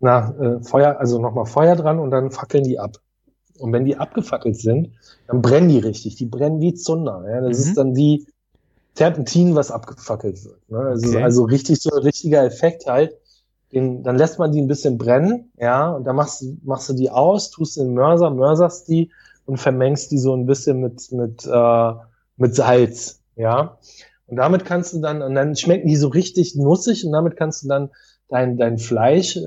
na, äh, Feuer, also nochmal Feuer dran und dann fackeln die ab. Und wenn die abgefackelt sind, dann brennen die richtig. Die brennen wie Zunder. Ja? Das mhm. ist dann wie, Terpentin, was abgefackelt wird. Ne? Also, okay. also richtig so ein richtiger Effekt halt. Den, dann lässt man die ein bisschen brennen, ja, und dann machst, machst du die aus, tust den Mörser, mörserst die und vermengst die so ein bisschen mit, mit, äh, mit Salz, ja. Und damit kannst du dann, und dann schmecken die so richtig nussig und damit kannst du dann dein, dein Fleisch äh,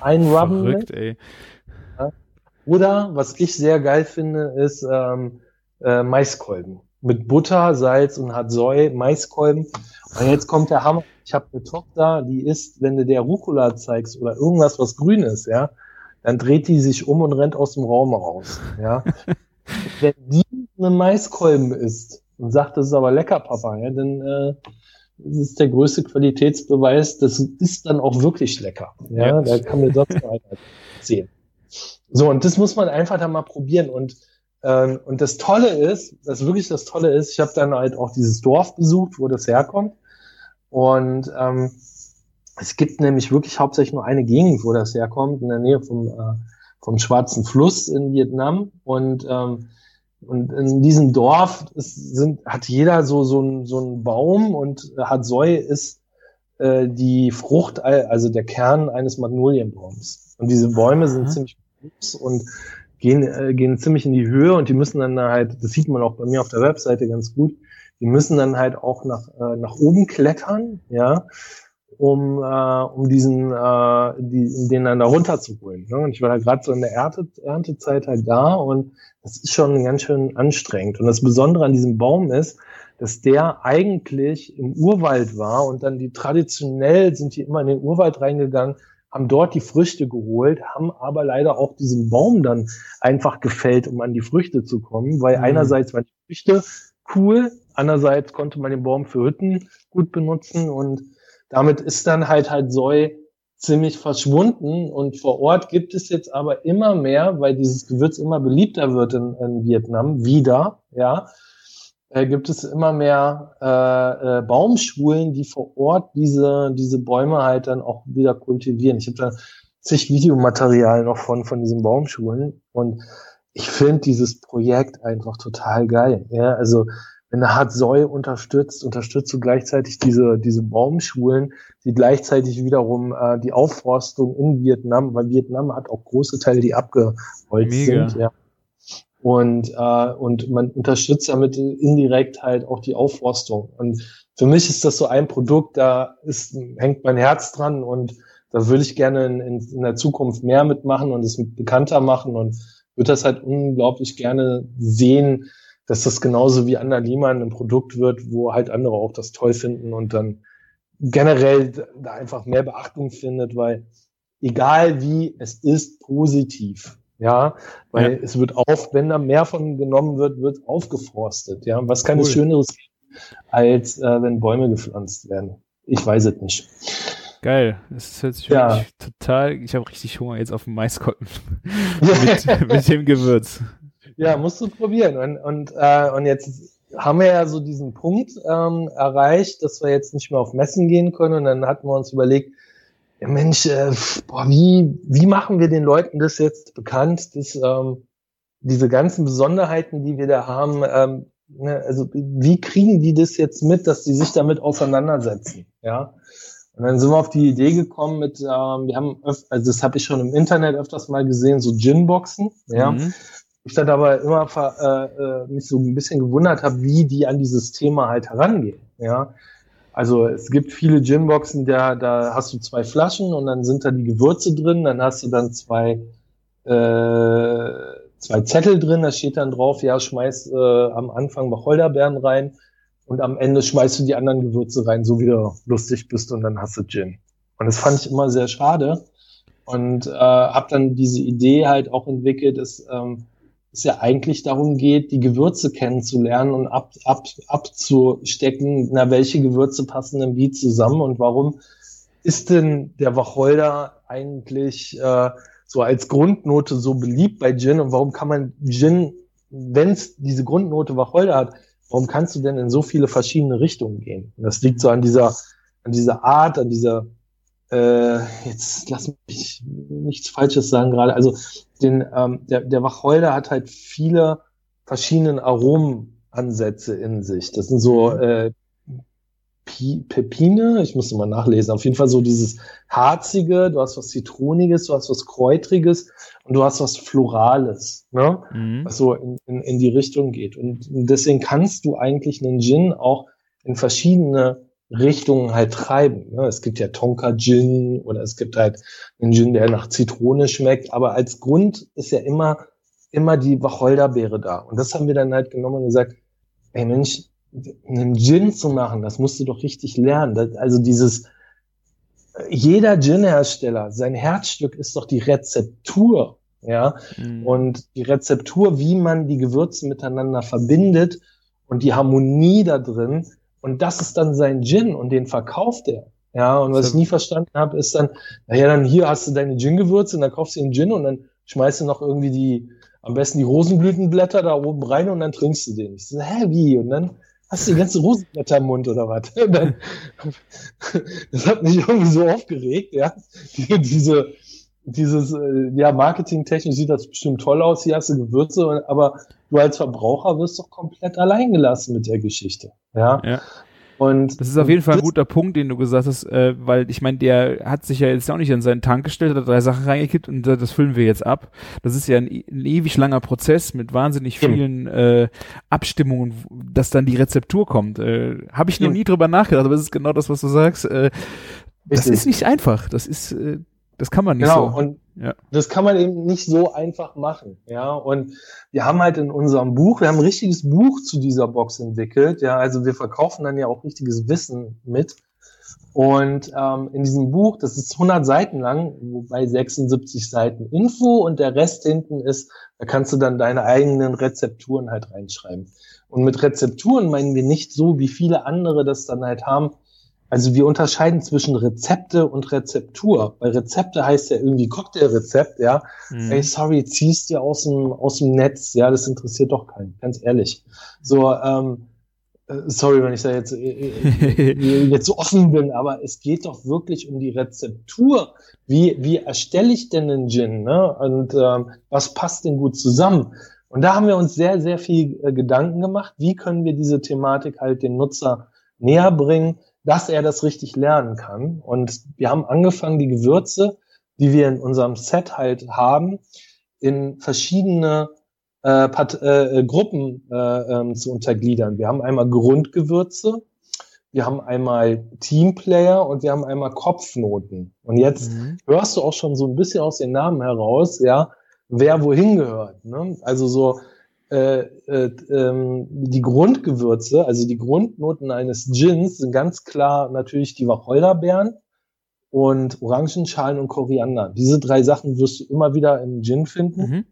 einrubben. Verrückt, ey. Ja. Oder, was ich sehr geil finde, ist ähm, äh, Maiskolben mit Butter, Salz und hat Soy, Maiskolben. Und jetzt kommt der Hammer. Ich habe eine Tochter, die isst, wenn du der Rucola zeigst oder irgendwas, was grün ist, ja, dann dreht die sich um und rennt aus dem Raum raus. Ja. wenn die einen Maiskolben isst und sagt, das ist aber lecker, Papa, ja, dann äh, das ist der größte Qualitätsbeweis, das ist dann auch wirklich lecker. Ja, ja. da kann mir sonst keiner sehen. So, und das muss man einfach dann mal probieren. Und ähm, und das Tolle ist, das wirklich das Tolle ist, ich habe dann halt auch dieses Dorf besucht, wo das herkommt. Und ähm, es gibt nämlich wirklich hauptsächlich nur eine Gegend, wo das herkommt, in der Nähe vom, äh, vom Schwarzen Fluss in Vietnam. Und, ähm, und in diesem Dorf ist, sind, hat jeder so, so, ein, so einen Baum und hat Soi ist äh, die Frucht, also der Kern eines Magnolienbaums. Und diese Bäume sind ziemlich groß und gehen, äh, gehen ziemlich in die Höhe und die müssen dann halt, das sieht man auch bei mir auf der Webseite ganz gut, die müssen dann halt auch nach, äh, nach oben klettern, ja, um, äh, um diesen, äh, die, den dann da runterzuholen. Ne? Und ich war da gerade so in der Ernte, Erntezeit halt da und das ist schon ganz schön anstrengend. Und das Besondere an diesem Baum ist, dass der eigentlich im Urwald war und dann die traditionell sind die immer in den Urwald reingegangen, haben dort die Früchte geholt, haben aber leider auch diesen Baum dann einfach gefällt, um an die Früchte zu kommen, weil mhm. einerseits waren die Früchte cool, andererseits konnte man den Baum für Hütten gut benutzen und damit ist dann halt halt Soi ziemlich verschwunden und vor Ort gibt es jetzt aber immer mehr, weil dieses Gewürz immer beliebter wird in, in Vietnam, wieder, ja, äh, gibt es immer mehr äh, äh, Baumschulen, die vor Ort diese, diese Bäume halt dann auch wieder kultivieren. Ich habe da zig Videomaterial noch von, von diesen Baumschulen und ich finde dieses Projekt einfach total geil. Ja, also wenn der Hart Soy unterstützt, unterstützt du gleichzeitig diese, diese Baumschulen, die gleichzeitig wiederum äh, die Aufforstung in Vietnam, weil Vietnam hat auch große Teile, die abgeholzt Mega. sind. Ja. Und, äh, und man unterstützt damit indirekt halt auch die Aufforstung. Und für mich ist das so ein Produkt, da ist, hängt mein Herz dran und da würde ich gerne in, in, in der Zukunft mehr mitmachen und es bekannter machen und würde das halt unglaublich gerne sehen, dass das genauso wie Anna Liemann ein Produkt wird, wo halt andere auch das toll finden und dann generell da einfach mehr Beachtung findet, weil egal wie, es ist positiv. Ja, weil ja. es wird auf, wenn da mehr von genommen wird, wird aufgeforstet. Ja, was kann cool. es Schöneres geben, als äh, wenn Bäume gepflanzt werden? Ich weiß es nicht. Geil, das hört sich ja. total. Ich habe richtig Hunger jetzt auf den Maiskolben mit, mit dem Gewürz. Ja, musst du probieren. Und, und, äh, und jetzt haben wir ja so diesen Punkt ähm, erreicht, dass wir jetzt nicht mehr auf Messen gehen können. Und dann hatten wir uns überlegt, ja Mensch, äh, boah, wie, wie machen wir den Leuten das jetzt bekannt, dass ähm, diese ganzen Besonderheiten, die wir da haben, ähm, ne, also wie kriegen die das jetzt mit, dass die sich damit auseinandersetzen? Ja. Und dann sind wir auf die Idee gekommen mit, ähm, wir haben, öf also das habe ich schon im Internet öfters mal gesehen, so Gin-Boxen, ja. Mhm ich dann aber immer äh, äh, mich so ein bisschen gewundert habe, wie die an dieses Thema halt herangehen. Ja, also es gibt viele Gymboxen, da, da hast du zwei Flaschen und dann sind da die Gewürze drin, dann hast du dann zwei äh, zwei Zettel drin, da steht dann drauf, ja, schmeiß äh, am Anfang Wacholderbeeren rein und am Ende schmeißt du die anderen Gewürze rein, so wie du lustig bist und dann hast du Gin. Und das fand ich immer sehr schade und äh, habe dann diese Idee halt auch entwickelt, dass ähm, es ja eigentlich darum geht, die Gewürze kennenzulernen und ab, ab, abzustecken, na, welche Gewürze passen denn wie zusammen und warum ist denn der Wacholder eigentlich äh, so als Grundnote so beliebt bei Gin und warum kann man Gin, wenn es diese Grundnote Wacholder hat, warum kannst du denn in so viele verschiedene Richtungen gehen? Und das liegt so an dieser, an dieser Art, an dieser äh, jetzt lass mich nichts Falsches sagen gerade. Also den, ähm, der, der Wacholder hat halt viele verschiedene Aromenansätze in sich. Das sind so äh, Pepine, ich musste mal nachlesen, auf jeden Fall so dieses Harzige, du hast was Zitroniges, du hast was Kräutriges und du hast was Florales, ne? Mhm. was so in, in, in die Richtung geht. Und deswegen kannst du eigentlich einen Gin auch in verschiedene Richtungen halt treiben. Ne? Es gibt ja Tonka Gin oder es gibt halt einen Gin, der nach Zitrone schmeckt, aber als Grund ist ja immer, immer die Wacholderbeere da. Und das haben wir dann halt genommen und gesagt, ey Mensch, einen Gin zu machen, das musst du doch richtig lernen. Das, also dieses, jeder Gin-Hersteller, sein Herzstück ist doch die Rezeptur, ja, mhm. und die Rezeptur, wie man die Gewürze miteinander verbindet und die Harmonie da drin, und das ist dann sein Gin und den verkauft er. Ja, und was ich nie verstanden habe, ist dann, naja, dann hier hast du deine Gin-Gewürze und dann kaufst du den Gin und dann schmeißt du noch irgendwie die, am besten die Rosenblütenblätter da oben rein und dann trinkst du den. Ich so, hä, wie? Und dann hast du die ganze Rosenblätter im Mund oder was? Dann, das hat mich irgendwie so aufgeregt, ja. Die, diese, dieses, äh, ja, marketingtechnisch sieht das bestimmt toll aus, hier hast du Gewürze, aber du als Verbraucher wirst doch komplett allein gelassen mit der Geschichte. Ja. ja. Und das ist auf jeden Fall ein guter Punkt, den du gesagt hast, äh, weil ich meine, der hat sich ja jetzt auch nicht an seinen Tank gestellt, hat drei Sachen reingekippt und das füllen wir jetzt ab. Das ist ja ein, ein ewig langer Prozess mit wahnsinnig vielen äh, Abstimmungen, dass dann die Rezeptur kommt. Äh, Habe ich noch nie drüber nachgedacht, aber es ist genau das, was du sagst. Äh, das ist nicht einfach. Das ist, äh, das kann man nicht genau. so. Und Ja. Das kann man eben nicht so einfach machen. Ja, und wir haben halt in unserem Buch, wir haben ein richtiges Buch zu dieser Box entwickelt. Ja, also wir verkaufen dann ja auch richtiges Wissen mit. Und ähm, in diesem Buch, das ist 100 Seiten lang, wobei 76 Seiten Info und der Rest hinten ist, da kannst du dann deine eigenen Rezepturen halt reinschreiben. Und mit Rezepturen meinen wir nicht so, wie viele andere das dann halt haben, also wir unterscheiden zwischen Rezepte und Rezeptur. Weil Rezepte heißt ja irgendwie Cocktailrezept, ja. Mhm. Ey, sorry, ziehst dir aus dem, aus dem Netz, ja, das interessiert doch keinen, ganz ehrlich. So, ähm, äh, sorry, wenn ich da jetzt, äh, äh, jetzt so offen bin, aber es geht doch wirklich um die Rezeptur. Wie, wie erstelle ich denn einen Gin, ne? Und ähm, was passt denn gut zusammen? Und da haben wir uns sehr, sehr viel äh, Gedanken gemacht. Wie können wir diese Thematik halt dem Nutzer näher bringen? Dass er das richtig lernen kann. Und wir haben angefangen, die Gewürze, die wir in unserem Set halt haben, in verschiedene äh, Part, äh, Gruppen äh, ähm, zu untergliedern. Wir haben einmal Grundgewürze, wir haben einmal Teamplayer und wir haben einmal Kopfnoten. Und jetzt mhm. hörst du auch schon so ein bisschen aus den Namen heraus, ja, wer wohin gehört. Ne? Also so äh, äh, ähm, die Grundgewürze, also die Grundnoten eines Gins sind ganz klar natürlich die Wacholderbeeren und Orangenschalen und Koriander. Diese drei Sachen wirst du immer wieder im Gin finden. Mhm.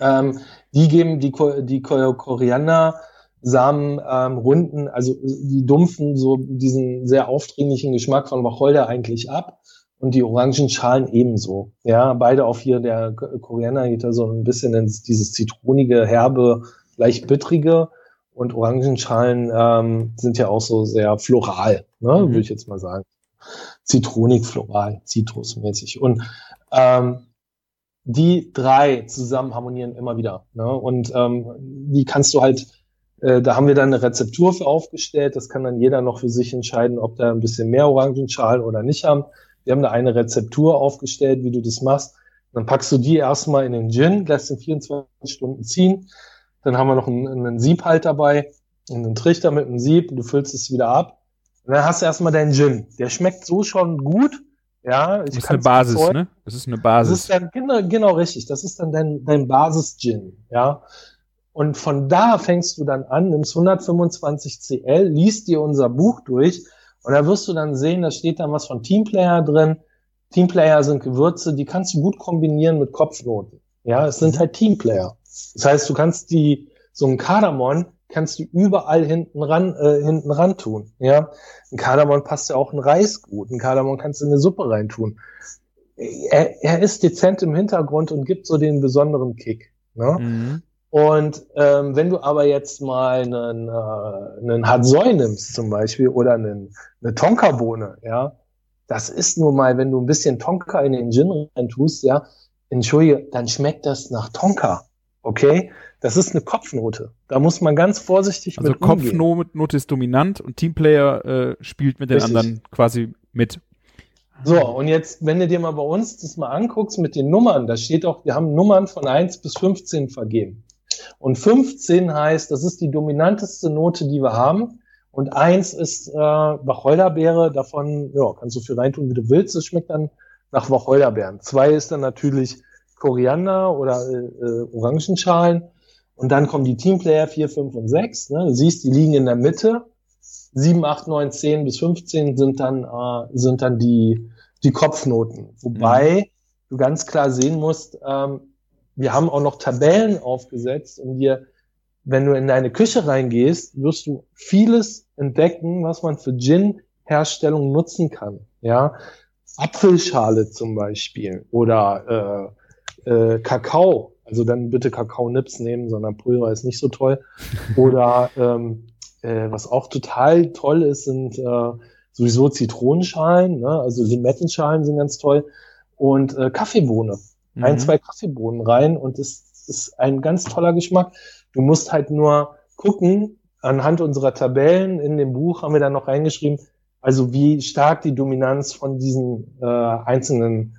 Ähm, die geben die, die Koriander Samen ähm, runden, also die dumpfen so diesen sehr aufdringlichen Geschmack von Wacholder eigentlich ab und die Orangenschalen ebenso. Ja, beide auf hier der Koriander geht da so ein bisschen ins dieses zitronige, herbe, leicht bittrige und Orangenschalen ähm, sind ja auch so sehr floral, ne, mhm. würde ich jetzt mal sagen. Zitronik, floral, zitrusmäßig. Und ähm, die drei zusammen harmonieren immer wieder. Ne? Und ähm, die kannst du halt, äh, da haben wir dann eine Rezeptur für aufgestellt. Das kann dann jeder noch für sich entscheiden, ob da ein bisschen mehr Orangenschalen oder nicht haben. Wir haben da eine Rezeptur aufgestellt, wie du das machst. Dann packst du die erstmal in den Gin, lässt ihn 24 Stunden ziehen. Dann haben wir noch einen, einen Sieb halt dabei, einen Trichter mit einem Sieb, du füllst es wieder ab. Und dann hast du erstmal deinen Gin. Der schmeckt so schon gut. Ja, ich das ist eine Basis, bezeugen. ne? Das ist eine Basis. Das ist dann, genau, genau richtig. Das ist dann dein, dein Basis-Gin, ja. Und von da fängst du dann an, nimmst 125 CL, liest dir unser Buch durch und da wirst du dann sehen, da steht dann was von Teamplayer drin. Teamplayer sind Gewürze, die kannst du gut kombinieren mit Kopfnoten. Ja, es sind halt Teamplayer. Das heißt, du kannst die, so ein Kardamom kannst du überall hinten ran, äh, hinten ran tun. Ja, ein Kardamom passt ja auch in Reis gut. Ein Kardamom kannst du in eine Suppe reintun. Er, er ist dezent im Hintergrund und gibt so den besonderen Kick. Ne? Mhm. Und ähm, wenn du aber jetzt mal einen, äh, einen Hatsoi nimmst zum Beispiel oder einen, eine Tonkabohne, ja, das ist nur mal, wenn du ein bisschen Tonka in den Gin rein tust, ja, entschuldige, dann schmeckt das nach Tonka, okay? Das ist eine Kopfnote. Da muss man ganz vorsichtig also mit umgehen. Also Kopfnote ist dominant und Teamplayer äh, spielt mit den Richtig. anderen quasi mit. So, und jetzt, wenn du dir mal bei uns das mal anguckst mit den Nummern, da steht auch, wir haben Nummern von 1 bis 15 vergeben. Und 15 heißt, das ist die dominanteste Note, die wir haben. Und eins ist äh, Wacholderbeere, davon ja, kannst du viel reintun, wie du willst. Es schmeckt dann nach Wacholderbeeren. Zwei ist dann natürlich Koriander oder äh, äh Orangenschalen. Und dann kommen die Teamplayer 4, 5 und 6. Ne? Du siehst, die liegen in der Mitte. 7, 8, 9, 10 bis 15 sind dann, äh, sind dann die, die Kopfnoten. Wobei mhm. du ganz klar sehen musst, ähm, wir haben auch noch Tabellen aufgesetzt und dir, wenn du in deine Küche reingehst, wirst du vieles entdecken, was man für Gin-Herstellung nutzen kann. Ja, Apfelschale zum Beispiel oder äh, äh, Kakao. Also dann bitte Kakao-Nips nehmen, sondern Pulver ist nicht so toll. Oder ähm, äh, was auch total toll ist, sind äh, sowieso Zitronenschalen, ne? also Limettenschalen sind ganz toll und äh, Kaffeebohne mhm. ein, zwei Kaffeebohnen rein und es ist ein ganz toller Geschmack. Du musst halt nur gucken, anhand unserer Tabellen in dem Buch haben wir dann noch reingeschrieben, also wie stark die Dominanz von diesen äh, einzelnen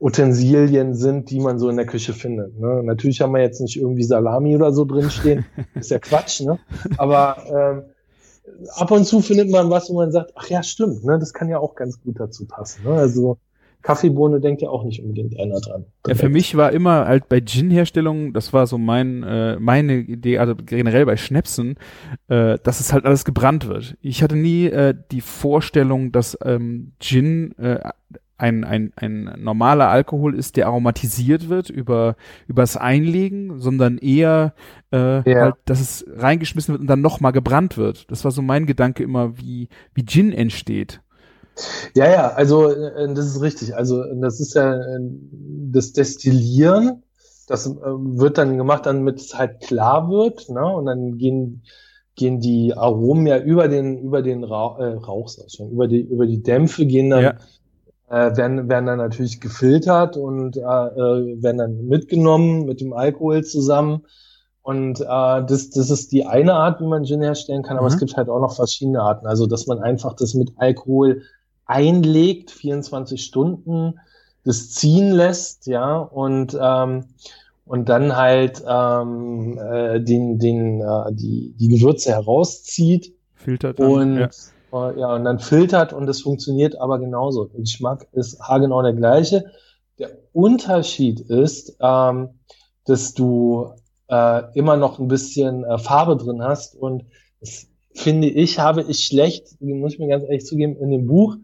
Utensilien sind, die man so in der Küche findet. Ne? Natürlich haben wir jetzt nicht irgendwie Salami oder so drinstehen, ist ja Quatsch, ne? Aber ähm, ab und zu findet man was, wo man sagt, ach ja, stimmt, ne? Das kann ja auch ganz gut dazu passen. Ne? Also Kaffeebohne denkt ja auch nicht unbedingt einer dran. Ja, für mich war immer halt bei Gin-Herstellung, das war so mein, äh, meine Idee, also generell bei Schnäpsen, äh, dass es halt alles gebrannt wird. Ich hatte nie äh, die Vorstellung, dass ähm, Gin äh, ein, ein, ein normaler Alkohol ist, der aromatisiert wird über übers Einlegen, sondern eher äh, ja. halt, dass es reingeschmissen wird und dann nochmal gebrannt wird. Das war so mein Gedanke immer, wie, wie Gin entsteht. Ja, ja, also äh, das ist richtig. Also das ist ja äh, das Destillieren, das äh, wird dann gemacht, damit es halt klar wird, ne? Und dann gehen gehen die Aromen ja über den über den Rauch, äh, Rauch schon, über die über die Dämpfe gehen dann ja äh, werden, werden dann natürlich gefiltert und äh, äh, werden dann mitgenommen mit dem Alkohol zusammen. Und äh, das, das ist die eine Art, wie man Gin herstellen kann, aber mhm. es gibt halt auch noch verschiedene Arten. Also, dass man einfach das mit Alkohol einlegt, 24 Stunden, das ziehen lässt, ja, und, ähm, und dann halt ähm, äh, den, den, äh, die, die Gewürze herauszieht. Filtert dann, und ja. Äh, ja, und dann filtert und es funktioniert aber genauso. Der Geschmack ist haargenau der gleiche. Der Unterschied ist, ähm, dass du äh, immer noch ein bisschen äh, Farbe drin hast und das finde ich, habe ich schlecht, muss ich mir ganz ehrlich zugeben, in dem Buch,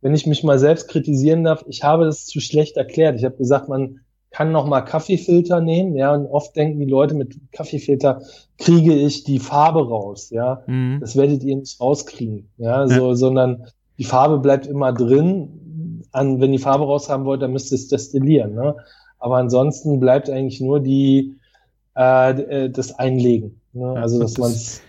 wenn ich mich mal selbst kritisieren darf, ich habe das zu schlecht erklärt. Ich habe gesagt, man kann noch mal Kaffeefilter nehmen, ja, und oft denken die Leute mit Kaffeefilter kriege ich die Farbe raus, ja. Mhm. Das werdet ihr nicht rauskriegen, ja, so, ja. sondern die Farbe bleibt immer drin. An, wenn die Farbe raus haben wollt, dann müsst ihr es destillieren, ne? Aber ansonsten bleibt eigentlich nur die äh, äh das Einlegen, ne? Ja, also dass das, man's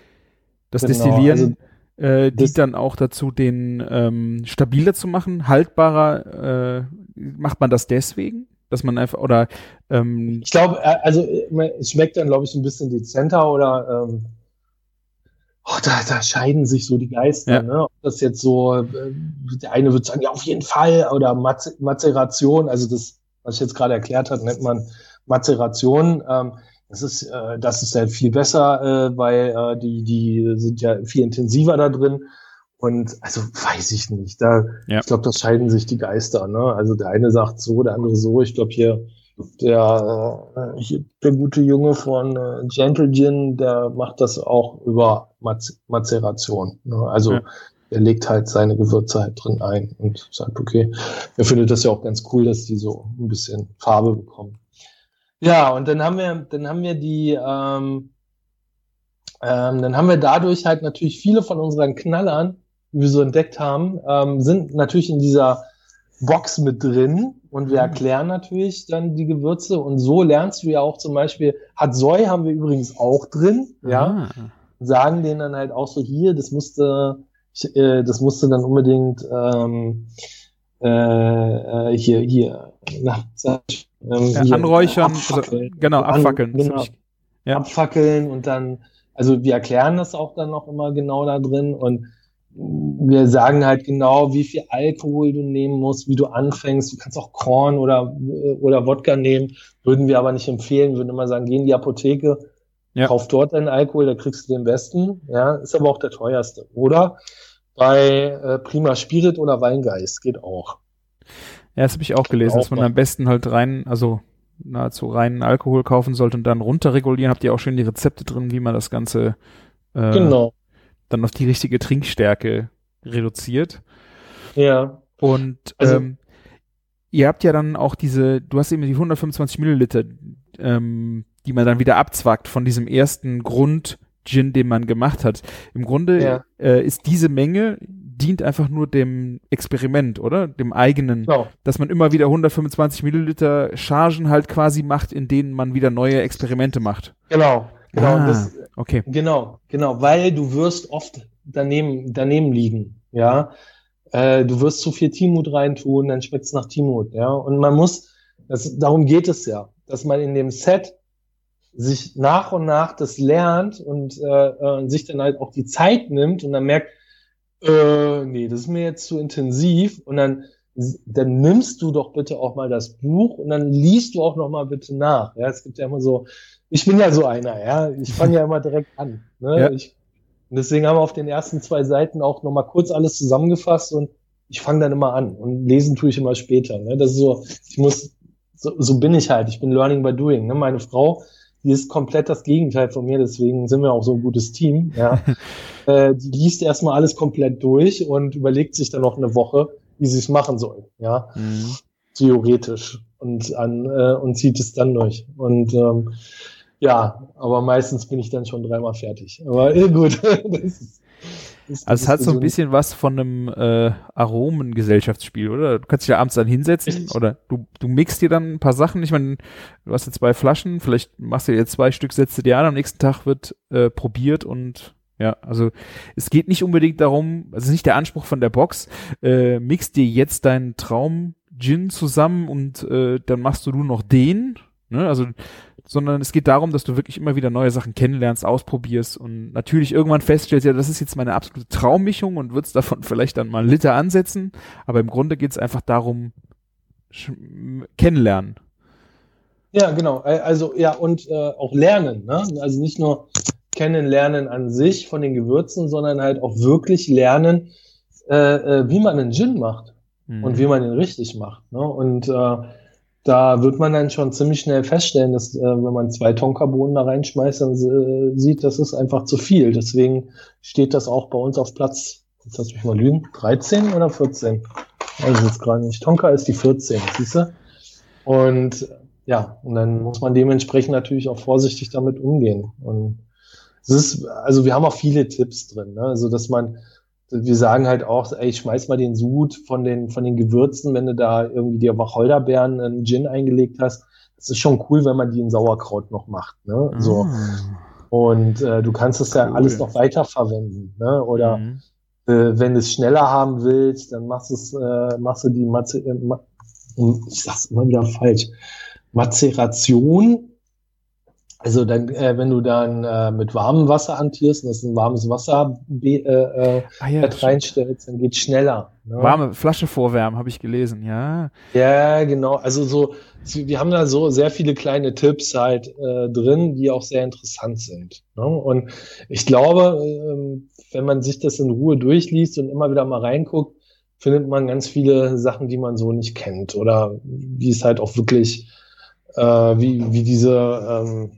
das genau, Destillieren also, äh, dient dann auch dazu, den ähm, stabiler zu machen, haltbarer. Äh, macht man das deswegen? dass man einfach oder ähm, ich glaube, äh, also äh, es schmeckt dann, glaube ich, ein bisschen dezenter oder ähm, oh, da, da scheiden sich so die Geister. Ja. Ne? Ob das jetzt so, äh, der eine wird sagen, ja, auf jeden Fall, oder Mazeration, also das, was ich jetzt gerade erklärt habe, nennt man Mazeration. Ähm, das ist, äh, das ist halt viel besser, äh, weil äh, die, die sind ja viel intensiver da drin. Und also weiß ich nicht. Da, ja. ich glaube, da scheiden sich die Geister. Ne? Also der eine sagt so, der andere so. Ich glaube hier der, äh, hier, der gute Junge von äh, Gentle Gin, der macht das auch über Mazeration. Ne? Also ja. er legt halt seine Gewürze halt drin ein und sagt, okay, er findet das ja auch ganz cool, dass die so ein bisschen Farbe bekommen. Ja, und dann haben wir, dann haben wir die, ähm, ähm, dann haben wir dadurch halt natürlich viele von unseren Knallern die wir so entdeckt haben, ähm, sind natürlich in dieser Box mit drin und wir mhm. erklären natürlich dann die Gewürze und so lernst du ja auch zum Beispiel, hat Soy haben wir übrigens auch drin, ja, ah. sagen denen dann halt auch so hier, das musste, ich, äh, das musste dann unbedingt ähm, äh, äh hier, hier, na, ähm, ja, hier anräuchern, also, genau, abfackeln. Genau, ja. Abfackeln und dann, also wir erklären das auch dann noch immer genau da drin und wir sagen halt genau, wie viel Alkohol du nehmen musst, wie du anfängst. Du kannst auch Korn oder, oder Wodka nehmen, würden wir aber nicht empfehlen. Würden immer sagen, geh in die Apotheke, ja. kauf dort deinen Alkohol, da kriegst du den besten. Ja, ist aber auch der teuerste. Oder bei äh, Prima Spirit oder Weingeist geht auch. Ja, das habe ich auch gelesen, auch dass man am besten halt rein, also nahezu reinen Alkohol kaufen sollte und dann runterregulieren. Habt ihr auch schon die Rezepte drin, wie man das Ganze äh, genau dann auf die richtige Trinkstärke reduziert. Ja. Und also, ähm, ihr habt ja dann auch diese, du hast eben die 125 Milliliter, ähm, die man dann wieder abzwackt von diesem ersten Grund Gin, den man gemacht hat. Im Grunde ja. äh, ist diese Menge dient einfach nur dem Experiment, oder? Dem eigenen. Genau. Dass man immer wieder 125 Milliliter Chargen halt quasi macht, in denen man wieder neue Experimente macht. Genau. Genau, ah, das, okay. Genau, genau, weil du wirst oft daneben, daneben liegen, ja. Äh, du wirst zu viel Timut reintun, dann schmeckt es nach Timut, ja. Und man muss, das, darum geht es ja, dass man in dem Set sich nach und nach das lernt und äh, äh, sich dann halt auch die Zeit nimmt und dann merkt, äh, nee, das ist mir jetzt zu intensiv und dann dann nimmst du doch bitte auch mal das Buch und dann liest du auch noch mal bitte nach. Ja, es gibt ja immer so ich bin ja so einer, ja. Ich fange ja immer direkt an. Ne? Ja. Ich, und deswegen haben wir auf den ersten zwei Seiten auch nochmal kurz alles zusammengefasst und ich fange dann immer an und lesen tue ich immer später. Ne? Das ist so, ich muss, so, so bin ich halt. Ich bin Learning by Doing. Ne? Meine Frau, die ist komplett das Gegenteil von mir, deswegen sind wir auch so ein gutes Team. Ja? äh, die liest erstmal alles komplett durch und überlegt sich dann noch eine Woche, wie sie es machen soll. Ja, mhm. theoretisch und an äh, und zieht es dann durch. Und ähm, ja, aber meistens bin ich dann schon dreimal fertig. Aber äh, gut. das ist, also es hat so ein bisschen was von einem äh, Aromengesellschaftsspiel, oder? Du kannst dich ja abends dann hinsetzen Richtig. oder du, du mixst dir dann ein paar Sachen. Ich meine, du hast jetzt zwei Flaschen, vielleicht machst du dir zwei Stück, setzt du dir an, am nächsten Tag wird äh, probiert und ja, also es geht nicht unbedingt darum, also nicht der Anspruch von der Box, äh, mix dir jetzt deinen Traum Gin zusammen und äh, dann machst du nur noch den, ne? Also sondern es geht darum, dass du wirklich immer wieder neue Sachen kennenlernst, ausprobierst und natürlich irgendwann feststellst, ja, das ist jetzt meine absolute Traummischung und würdest davon vielleicht dann mal einen Liter ansetzen, aber im Grunde geht es einfach darum, kennenlernen. Ja, genau. Also ja, und äh, auch lernen, ne? Also nicht nur kennenlernen an sich von den Gewürzen, sondern halt auch wirklich lernen, äh, äh, wie man einen Gin macht mhm. und wie man ihn richtig macht. Ne? Und äh, da wird man dann schon ziemlich schnell feststellen, dass äh, wenn man zwei Tonkabohnen da reinschmeißt, dann äh, sieht, das ist einfach zu viel. Deswegen steht das auch bei uns auf Platz, jetzt lass mich mal lügen, 13 oder 14? Also jetzt gerade nicht. Tonka ist die 14, siehst du? Und ja, und dann muss man dementsprechend natürlich auch vorsichtig damit umgehen. Und es ist, also wir haben auch viele Tipps drin, ne? also dass man wir sagen halt auch, ey, schmeiß mal den Sud von den, von den Gewürzen, wenn du da irgendwie dir Wacholderbeeren einen Gin eingelegt hast. Das ist schon cool, wenn man die in Sauerkraut noch macht. Ne? So. Mm. Und äh, du kannst es ja cool. alles noch weiter verwenden. Ne? Oder mm. äh, wenn du es schneller haben willst, dann machst, es, äh, machst du die Maze äh, Ma ich sag's immer wieder falsch. Mazeration also dann, äh, wenn du dann äh, mit warmem Wasser antierst und das ein warmes Wasser äh, äh, ah, ja, reinstellst, dann geht's schneller. Ne? Warme Flasche vorwärmen, habe ich gelesen, ja. Ja, genau. Also so, wir haben da so sehr viele kleine Tipps halt äh, drin, die auch sehr interessant sind. Ne? Und ich glaube, äh, wenn man sich das in Ruhe durchliest und immer wieder mal reinguckt, findet man ganz viele Sachen, die man so nicht kennt oder wie es halt auch wirklich, äh, wie, wie diese ähm,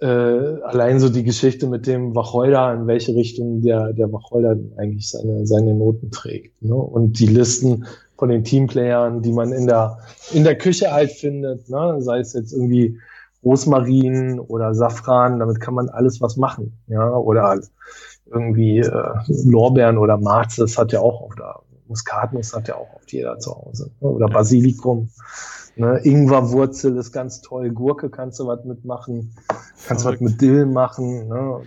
äh, allein so die Geschichte mit dem Wacholder, in welche Richtung der, der Wacholder eigentlich seine, seine Noten trägt. Ne? Und die Listen von den Teamplayern, die man in der, in der Küche halt findet, ne? sei es jetzt irgendwie Rosmarin oder Safran, damit kann man alles was machen. Ja? Oder irgendwie äh, Lorbeeren oder Marze, das hat ja auch auf der Muskatnuss hat ja auch oft jeder zu Hause. Ne? Oder Basilikum. Ne? Ingwerwurzel ist ganz toll, Gurke kannst du was mitmachen, kannst was mit Dill machen. Ne?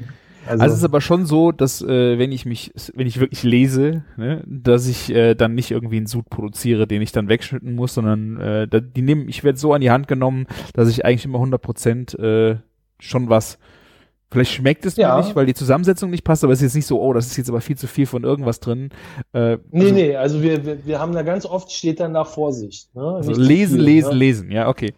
Also, also, es ist aber schon so, dass äh, wenn ich mich, wenn ich wirklich lese, ne, dass ich äh, dann nicht irgendwie einen Sud produziere, den ich dann wegschnitten muss, sondern äh, die nehmen, ich werde so an die Hand genommen, dass ich eigentlich immer 100 Prozent äh, schon was Vielleicht schmeckt es ja. mir nicht, weil die Zusammensetzung nicht passt, aber es ist jetzt nicht so, oh, das ist jetzt aber viel zu viel von irgendwas drin. Äh, nee, also, nee, also wir, wir, wir haben da ganz oft steht dann da Vorsicht. Ne? Also lesen, viel, lesen, ne? lesen, ja, okay.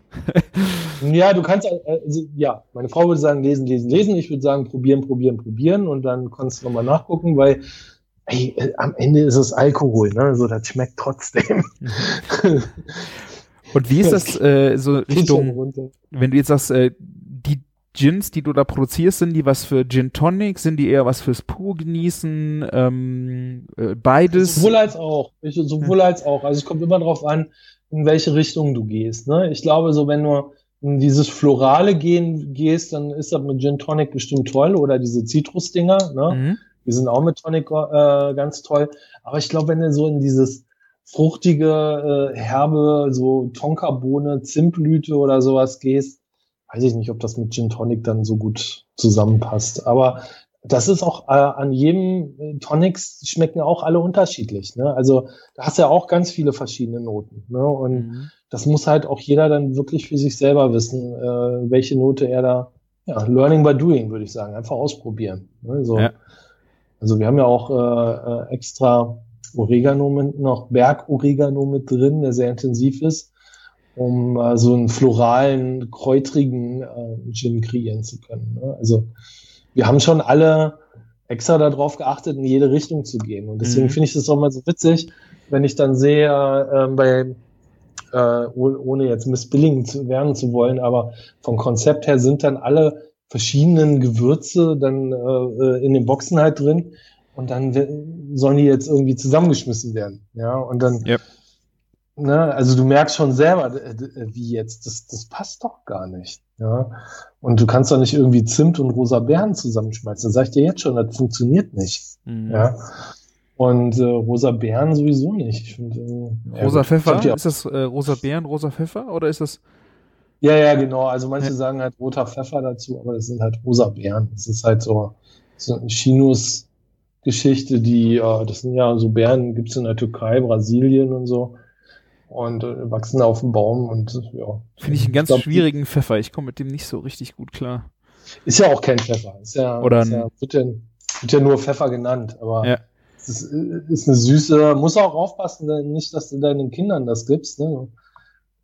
ja, du kannst, also, ja, meine Frau würde sagen, lesen, lesen, lesen. Ich würde sagen, probieren, probieren, probieren und dann kannst du nochmal nachgucken, weil ey, äh, am Ende ist es Alkohol, ne? So, das schmeckt trotzdem. Und wie ist das äh, so Richtung, wenn du jetzt sagst, äh, Gins, die du da produzierst, sind die was für Gin Tonic? Sind die eher was fürs pur genießen? Ähm, äh, beides? Sowohl als auch. Ich, sowohl als auch. Also es kommt immer darauf an, in welche Richtung du gehst. Ne? Ich glaube, so wenn du in dieses Florale gehen gehst, dann ist das mit Gin Tonic bestimmt toll oder diese Zitrusdinger. Ne? Mhm. Die sind auch mit Tonic äh, ganz toll. Aber ich glaube, wenn du so in dieses fruchtige, äh, herbe, so Tonkabohne, Zimtblüte oder sowas gehst, weiß ich nicht, ob das mit Gin Tonic dann so gut zusammenpasst. Aber das ist auch äh, an jedem äh, Tonics schmecken auch alle unterschiedlich. Ne? Also da hast du ja auch ganz viele verschiedene Noten. Ne? Und mhm. das muss halt auch jeder dann wirklich für sich selber wissen, äh, welche Note er da, ja, Learning by Doing, würde ich sagen, einfach ausprobieren. Ne? So. Ja. Also wir haben ja auch äh, äh extra Oregano mit, noch Berg-Oregano mit drin, der sehr intensiv ist um äh, so einen floralen, kräutrigen äh, Gin kreieren zu können. Ne? Also wir haben schon alle extra darauf geachtet, in jede Richtung zu gehen. Und deswegen Mhm. finde ich das auch mal so witzig, wenn ich dann sehe, äh, bei, äh, oh- ohne jetzt missbilligen zu werden zu wollen, aber vom Konzept her sind dann alle verschiedenen Gewürze dann äh, in den Boxen halt drin und dann sollen die jetzt irgendwie zusammengeschmissen werden. Ja, und dann, Yep. Ne, also du merkst schon selber, wie jetzt, das, das passt doch gar nicht. Ja, und du kannst doch nicht irgendwie Zimt und rosa Beeren zusammenschmeißen. Das sag ich dir jetzt schon, das funktioniert nicht. Mhm. Ja. Und äh, rosa Beeren sowieso nicht. Ich find, äh, Rosa ja, Pfeffer? Die- Ist das äh, rosa Beeren, rosa Pfeffer oder ist das? Ja, ja, genau. Also manche Ja. sagen halt roter Pfeffer dazu, aber das sind halt rosa Beeren. Das ist halt so, so eine Chinos-Geschichte, die, äh, das sind ja so Beeren, gibt's in der Türkei, Brasilien und so. Und äh, wachsen auf dem Baum und ja. Finde ich einen ganz glaub, schwierigen Pfeffer. Ich komme mit dem nicht so richtig gut klar. Ist ja auch kein Pfeffer. Ist ja, Oder ist ja, wird, ja, wird ja nur Pfeffer genannt, aber Ja. es ist, ist eine süße, muss auch aufpassen, denn nicht, dass du deinen Kindern das gibst, ne?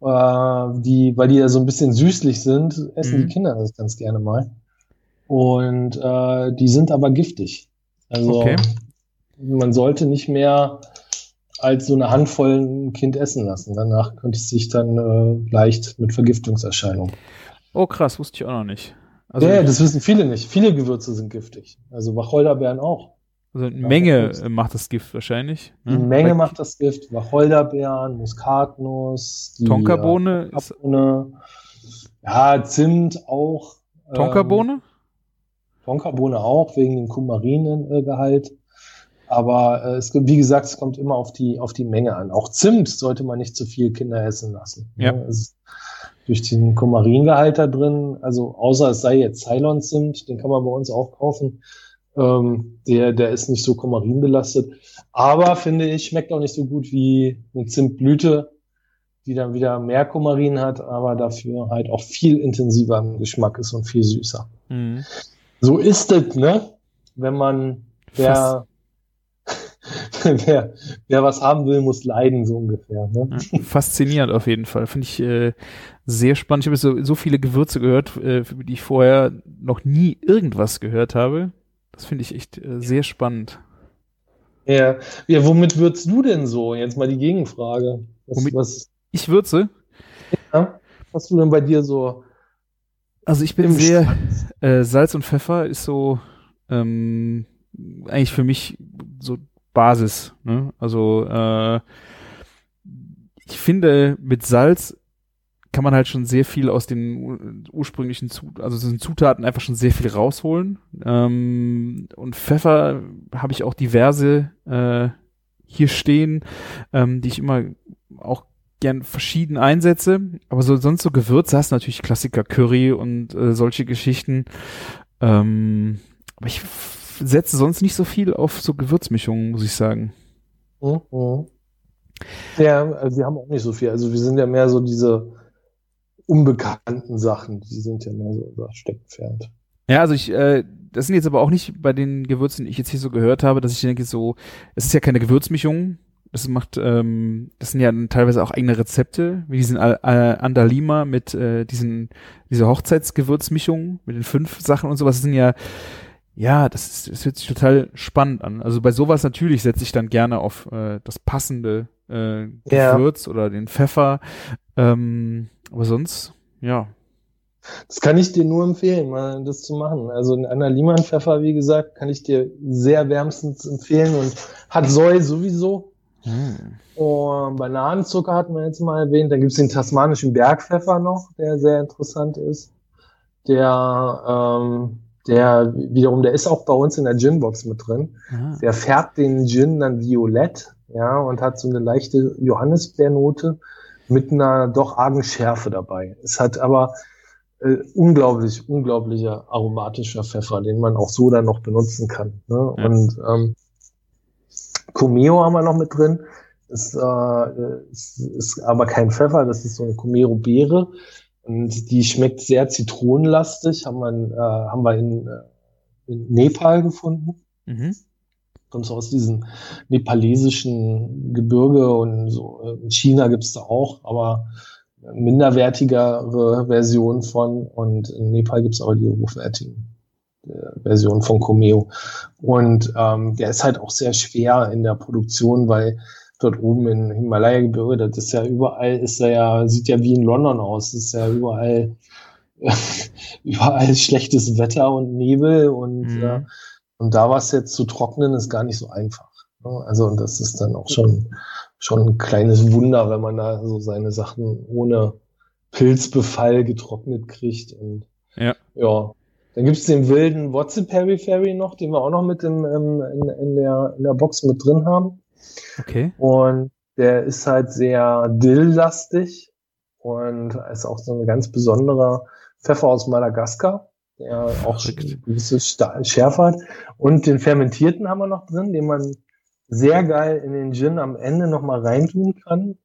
Äh, die, weil die ja so ein bisschen süßlich sind, essen Mhm. die Kinder das ganz gerne mal. Und äh, die sind aber giftig. Also Okay. man sollte nicht mehr als so eine Handvoll ein Kind essen lassen. Danach könnte es sich dann äh, leicht mit Vergiftungserscheinungen. Oh krass, wusste ich auch noch nicht. Also, ja, das wissen viele nicht. Viele Gewürze sind giftig. Also Wacholderbeeren auch. also eine Ja, Menge äh, macht das Gift wahrscheinlich. Ne? Menge Bei macht das Gift. Wacholderbeeren, Muskatnuss, die Tonkabohne äh, ist Tonkabohne. Ja, Zimt auch. ähm, Tonkabohne? Tonkabohne auch, wegen dem Kumaringehalt. Aber äh, es gibt, wie gesagt, es kommt immer auf die, auf die Menge an. Auch Zimt sollte man nicht zu viel Kinder essen lassen. Ja. Ne? Es ist durch den Kumaringehalt da drin, also außer es sei jetzt Ceylon-Zimt, den kann man bei uns auch kaufen. Ähm, der, der ist nicht so kumarinbelastet. Aber finde ich, schmeckt auch nicht so gut wie eine Zimtblüte, die dann wieder mehr Kumarin hat, aber dafür halt auch viel intensiver im Geschmack ist und viel süßer. Mhm. So ist es, ne? Wenn man, wer, wer, wer was haben will, muss leiden, so ungefähr. Ne? Faszinierend auf jeden Fall. Finde ich äh, sehr spannend. Ich habe so, so viele Gewürze gehört, äh, für die ich vorher noch nie irgendwas gehört habe. Das finde ich echt äh, sehr spannend. Ja. ja, womit würdest du denn so? Jetzt mal die Gegenfrage. Was, Womit- was Ich würze. ja, hast du denn bei dir so? Also ich bin sehr äh, Salz und Pfeffer ist so ähm, eigentlich für mich so Basis. Ne? Also äh, ich finde mit Salz kann man halt schon sehr viel aus den ur- ursprünglichen Zut also den Zutaten einfach schon sehr viel rausholen. Ähm, und Pfeffer habe ich auch diverse äh, hier stehen, ähm, die ich immer auch gern verschieden einsetze. Aber so sonst so Gewürze hast natürlich Klassiker Curry und äh, solche Geschichten. Ähm, aber ich setze sonst nicht so viel auf so Gewürzmischungen, muss ich sagen. Mhm. Ja, also wir haben auch nicht so viel. Also wir sind ja mehr so diese unbekannten Sachen. Die sind ja mehr so unser Steckenpferd. Ja, also ich, äh, das sind jetzt aber auch nicht bei den Gewürzen, die ich jetzt hier so gehört habe, dass ich denke so, es ist ja keine Gewürzmischung. Das macht, ähm, das sind ja teilweise auch eigene Rezepte, wie diesen Al Andalima mit äh, diesen, dieser Hochzeitsgewürzmischung mit den fünf Sachen und sowas. Das sind ja, ja, das ist, das hört sich total spannend an. Also bei sowas natürlich setze ich dann gerne auf äh, das passende äh, Ja. Gewürz oder den Pfeffer. Ähm, aber sonst, ja. Das kann ich dir nur empfehlen, mal das zu machen. Also ein Anna Liemann Pfeffer, wie gesagt, kann ich dir sehr wärmstens empfehlen und hat Soy sowieso. Und Bananenzucker hatten wir jetzt mal erwähnt. Dann gibt's den tasmanischen Bergpfeffer noch, der sehr interessant ist. Der, ähm, der wiederum, der ist auch bei uns in der Ginbox mit drin. Ah. Der färbt den Gin dann violett, ja, und hat so eine leichte Johannisbeernote mit einer doch argen Schärfe dabei. Es hat aber äh, unglaublich, unglaublicher aromatischer Pfeffer, den man auch so dann noch benutzen kann. Ne? Ja. Und ähm, Comeo haben wir noch mit drin. Ist, äh, ist, ist aber kein Pfeffer, das ist so eine Comero-Beere. Und die schmeckt sehr zitronenlastig, haben wir, äh, haben wir in, äh, in Nepal gefunden Mhm. kommt so aus diesem nepalesischen Gebirge und so. In China gibt's da auch, aber minderwertigere Version von und in Nepal gibt's aber die hochwertigen. der Version von Comeo. Und ähm, der ist halt auch sehr schwer in der Produktion, weil dort oben in Himalaya-Gebirge, das ist ja überall, ist ja, sieht ja wie in London aus, ist ja überall, überall schlechtes Wetter und Nebel und, mhm. äh, und da was jetzt zu trocknen, ist gar nicht so einfach. Ne? Also, und das ist dann auch schon, schon ein kleines Wunder, wenn man da so seine Sachen ohne Pilzbefall getrocknet kriegt und, ja. ja. Dann gibt's den wilden What's Periphery noch, den wir auch noch mit im, in, in, der, in der Box mit drin haben. Okay. Und der ist halt sehr dill-lastig und ist auch so ein ganz besonderer Pfeffer aus Madagaskar, der auch eine gewisse Schärfe hat. Und den fermentierten haben wir noch drin, den man sehr geil in den Gin am Ende nochmal reintun kann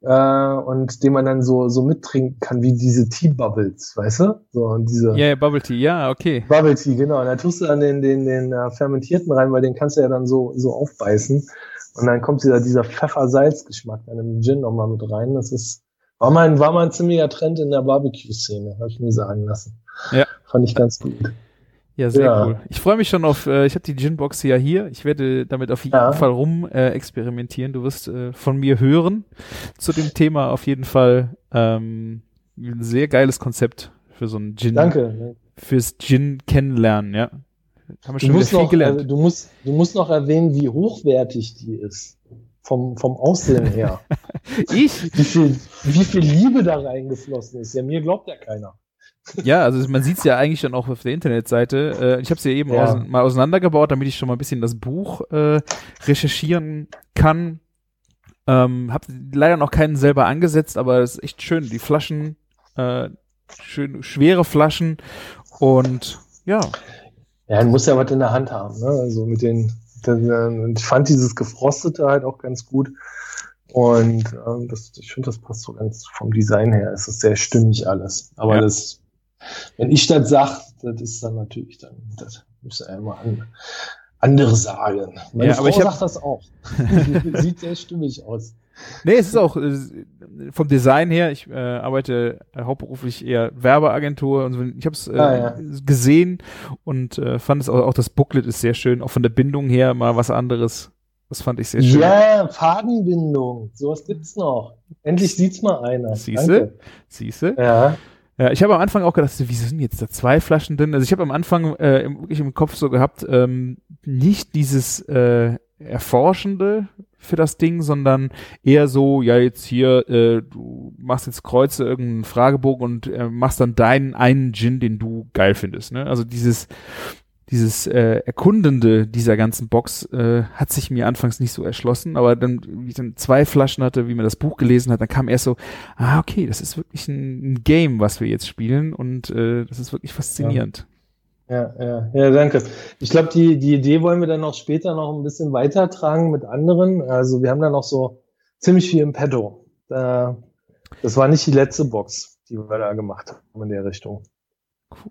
äh, und den man dann so so mittrinken kann wie diese Tea Bubbles, weißt du? So und diese Ja, yeah, Bubble Tea, ja, okay. Bubble Tea, genau. Und da tust du dann den den den uh, fermentierten rein, weil den kannst du ja dann so so aufbeißen und dann kommt dieser dieser Pfeffer-Salz-Geschmack dann im Gin nochmal mit rein. Das ist war mal war mal ein ziemlicher Trend in der Barbecue-Szene, habe ich mir sagen lassen. Ja. Fand ich ganz gut. Ja, sehr ja. cool. Ich freue mich schon auf, äh, ich habe die Ginbox ja hier. Ich werde damit auf jeden ja. Fall rum äh, experimentieren. Du wirst äh, von mir hören zu dem Thema auf jeden Fall. Ähm, ein sehr geiles Konzept für so ein Gin. Danke. Fürs Gin kennenlernen, ja. Haben wir schon du musst viel noch, gelernt. Äh, du musst, du musst noch erwähnen, wie hochwertig die ist. Vom, vom Aussehen her. ich? Wie viel, wie viel Liebe da reingeflossen ist. Ja, mir glaubt ja keiner. Ja, also man sieht es ja eigentlich schon auch auf der Internetseite. Äh, ich habe es ja eben ja. Aus, mal auseinandergebaut, damit ich schon mal ein bisschen das Buch äh, recherchieren kann. Ähm, habe leider noch keinen selber angesetzt, aber es ist echt schön. Die Flaschen, äh, schön schwere Flaschen und ja. Ja, man muss ja was in der Hand haben. Ne? Also mit den, ich fand dieses gefrostete halt auch ganz gut. Und ähm, das, ich finde, das passt so ganz vom Design her. Es ist sehr stimmig alles. Aber ja. das wenn ich das sage, das ist dann natürlich dann, das muss ja immer an, andere sagen. Meine ja, Frau aber ich hab, sagt das auch. Sieht sehr stimmig aus. Nee, es ist auch äh, vom Design her, ich äh, arbeite äh, hauptberuflich eher Werbeagentur und so. Ich habe es äh, ah, ja. gesehen und äh, fand es auch, auch das Booklet ist sehr schön, auch von der Bindung her mal was anderes. Das fand ich sehr schön. Ja, Fadenbindung. Sowas gibt's noch. Endlich sieht's mal einer. Siehste? Siehste? Ja. Ja, ich habe am Anfang auch gedacht, wieso sind jetzt da zwei Flaschen drin? Also ich habe am Anfang äh, wirklich im Kopf so gehabt, ähm, nicht dieses äh, Erforschende für das Ding, sondern eher so, ja, jetzt hier, äh, du machst jetzt Kreuze, irgendeinen Fragebogen und äh, machst dann deinen einen Gin, den du geil findest. Ne? Also dieses, dieses äh, Erkundende dieser ganzen Box äh, hat sich mir anfangs nicht so erschlossen, aber dann, wie ich dann zwei Flaschen hatte, wie man das Buch gelesen hat, dann kam erst so, ah, okay, das ist wirklich ein, ein Game, was wir jetzt spielen und äh, das ist wirklich faszinierend. Ja, ja, ja, danke. Ich glaube, die, die Idee wollen wir dann noch später noch ein bisschen weitertragen mit anderen. Also wir haben da noch so ziemlich viel im Petto. Das war nicht die letzte Box, die wir da gemacht haben in der Richtung.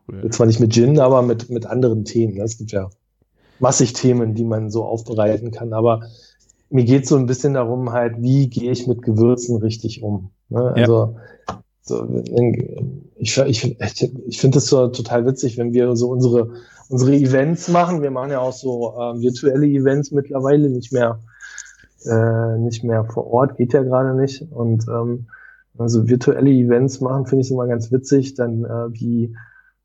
Cool. Zwar nicht mit Gin, aber mit, mit anderen Themen. Ne? Es gibt ja massig Themen, die man so aufbereiten kann. Aber mir geht so ein bisschen darum, halt, wie gehe ich mit Gewürzen richtig um. Ne? Also ja. So, ich, ich, ich finde das so total witzig, wenn wir so unsere, unsere Events machen. Wir machen ja auch so äh, virtuelle Events mittlerweile, nicht mehr, äh, nicht mehr vor Ort, geht ja gerade nicht. Und ähm, also virtuelle Events machen, finde ich immer ganz witzig, dann äh, wie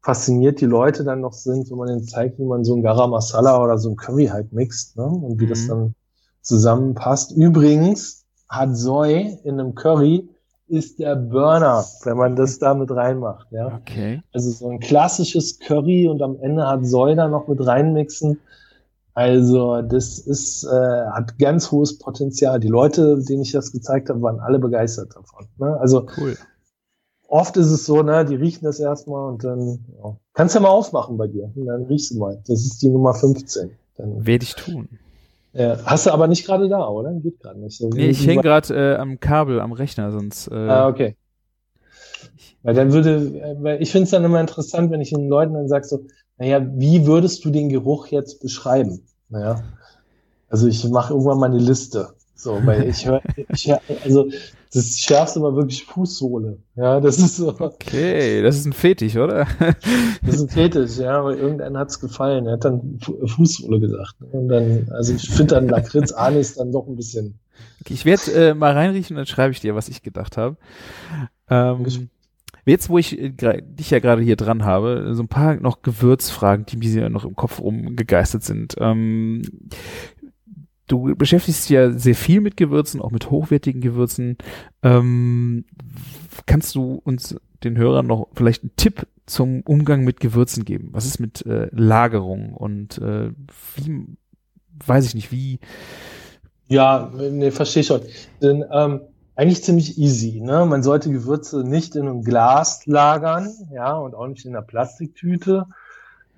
fasziniert die Leute dann noch sind, wenn man ihnen zeigt, wie man so ein Garam Masala oder so ein Curry halt mixt, ne? Und wie mhm. das dann zusammenpasst. Übrigens hat Soy in einem Curry ist der Burner, wenn man das da mit reinmacht, ja. Okay. Also so ein klassisches Curry und am Ende hat da noch mit reinmixen. Also das ist, äh, hat ganz hohes Potenzial. Die Leute, denen ich das gezeigt habe, waren alle begeistert davon. Ne? Also cool oft ist es so, ne, die riechen das erstmal und dann ja. kannst du ja mal aufmachen bei dir und dann riechst du mal. Das ist die Nummer 15. Dann werde ich tun. Ja, hast du aber nicht gerade da, oder? Geht gerade nicht. So, nee, ich hänge gerade äh, am Kabel, am Rechner, sonst. Äh, ah, okay. Weil dann würde, weil ich finde es dann immer interessant, wenn ich den Leuten dann sage so, naja, wie würdest du den Geruch jetzt beschreiben? Naja, also ich mache irgendwann mal eine Liste. So, weil ich höre, ich hör, also Das Schärfste war wirklich Fußsohle. Ja, das ist so. Okay, das ist ein Fetisch, oder? das ist ein Fetisch, ja, aber irgendeinen hat's gefallen. Er hat dann Fußsohle gesagt. Und dann, also ich finde dann Lakritz Anis dann doch ein bisschen. Okay, ich werde äh, mal reinriechen und dann schreibe ich dir, was ich gedacht habe. Ähm, jetzt, wo ich äh, dich ja gerade hier dran habe, so ein paar noch Gewürzfragen, die mir noch im Kopf rumgegeistert sind. Ähm, du beschäftigst dich ja sehr viel mit Gewürzen, auch mit hochwertigen Gewürzen. Ähm, kannst du uns den Hörern noch vielleicht einen Tipp zum Umgang mit Gewürzen geben? Was ist mit äh, Lagerung und äh, wie, weiß ich nicht, wie? Ja, nee, verstehe schon. Denn, ähm, eigentlich ziemlich easy. Ne? Man sollte Gewürze nicht in einem Glas lagern, ja, und auch nicht in einer Plastiktüte.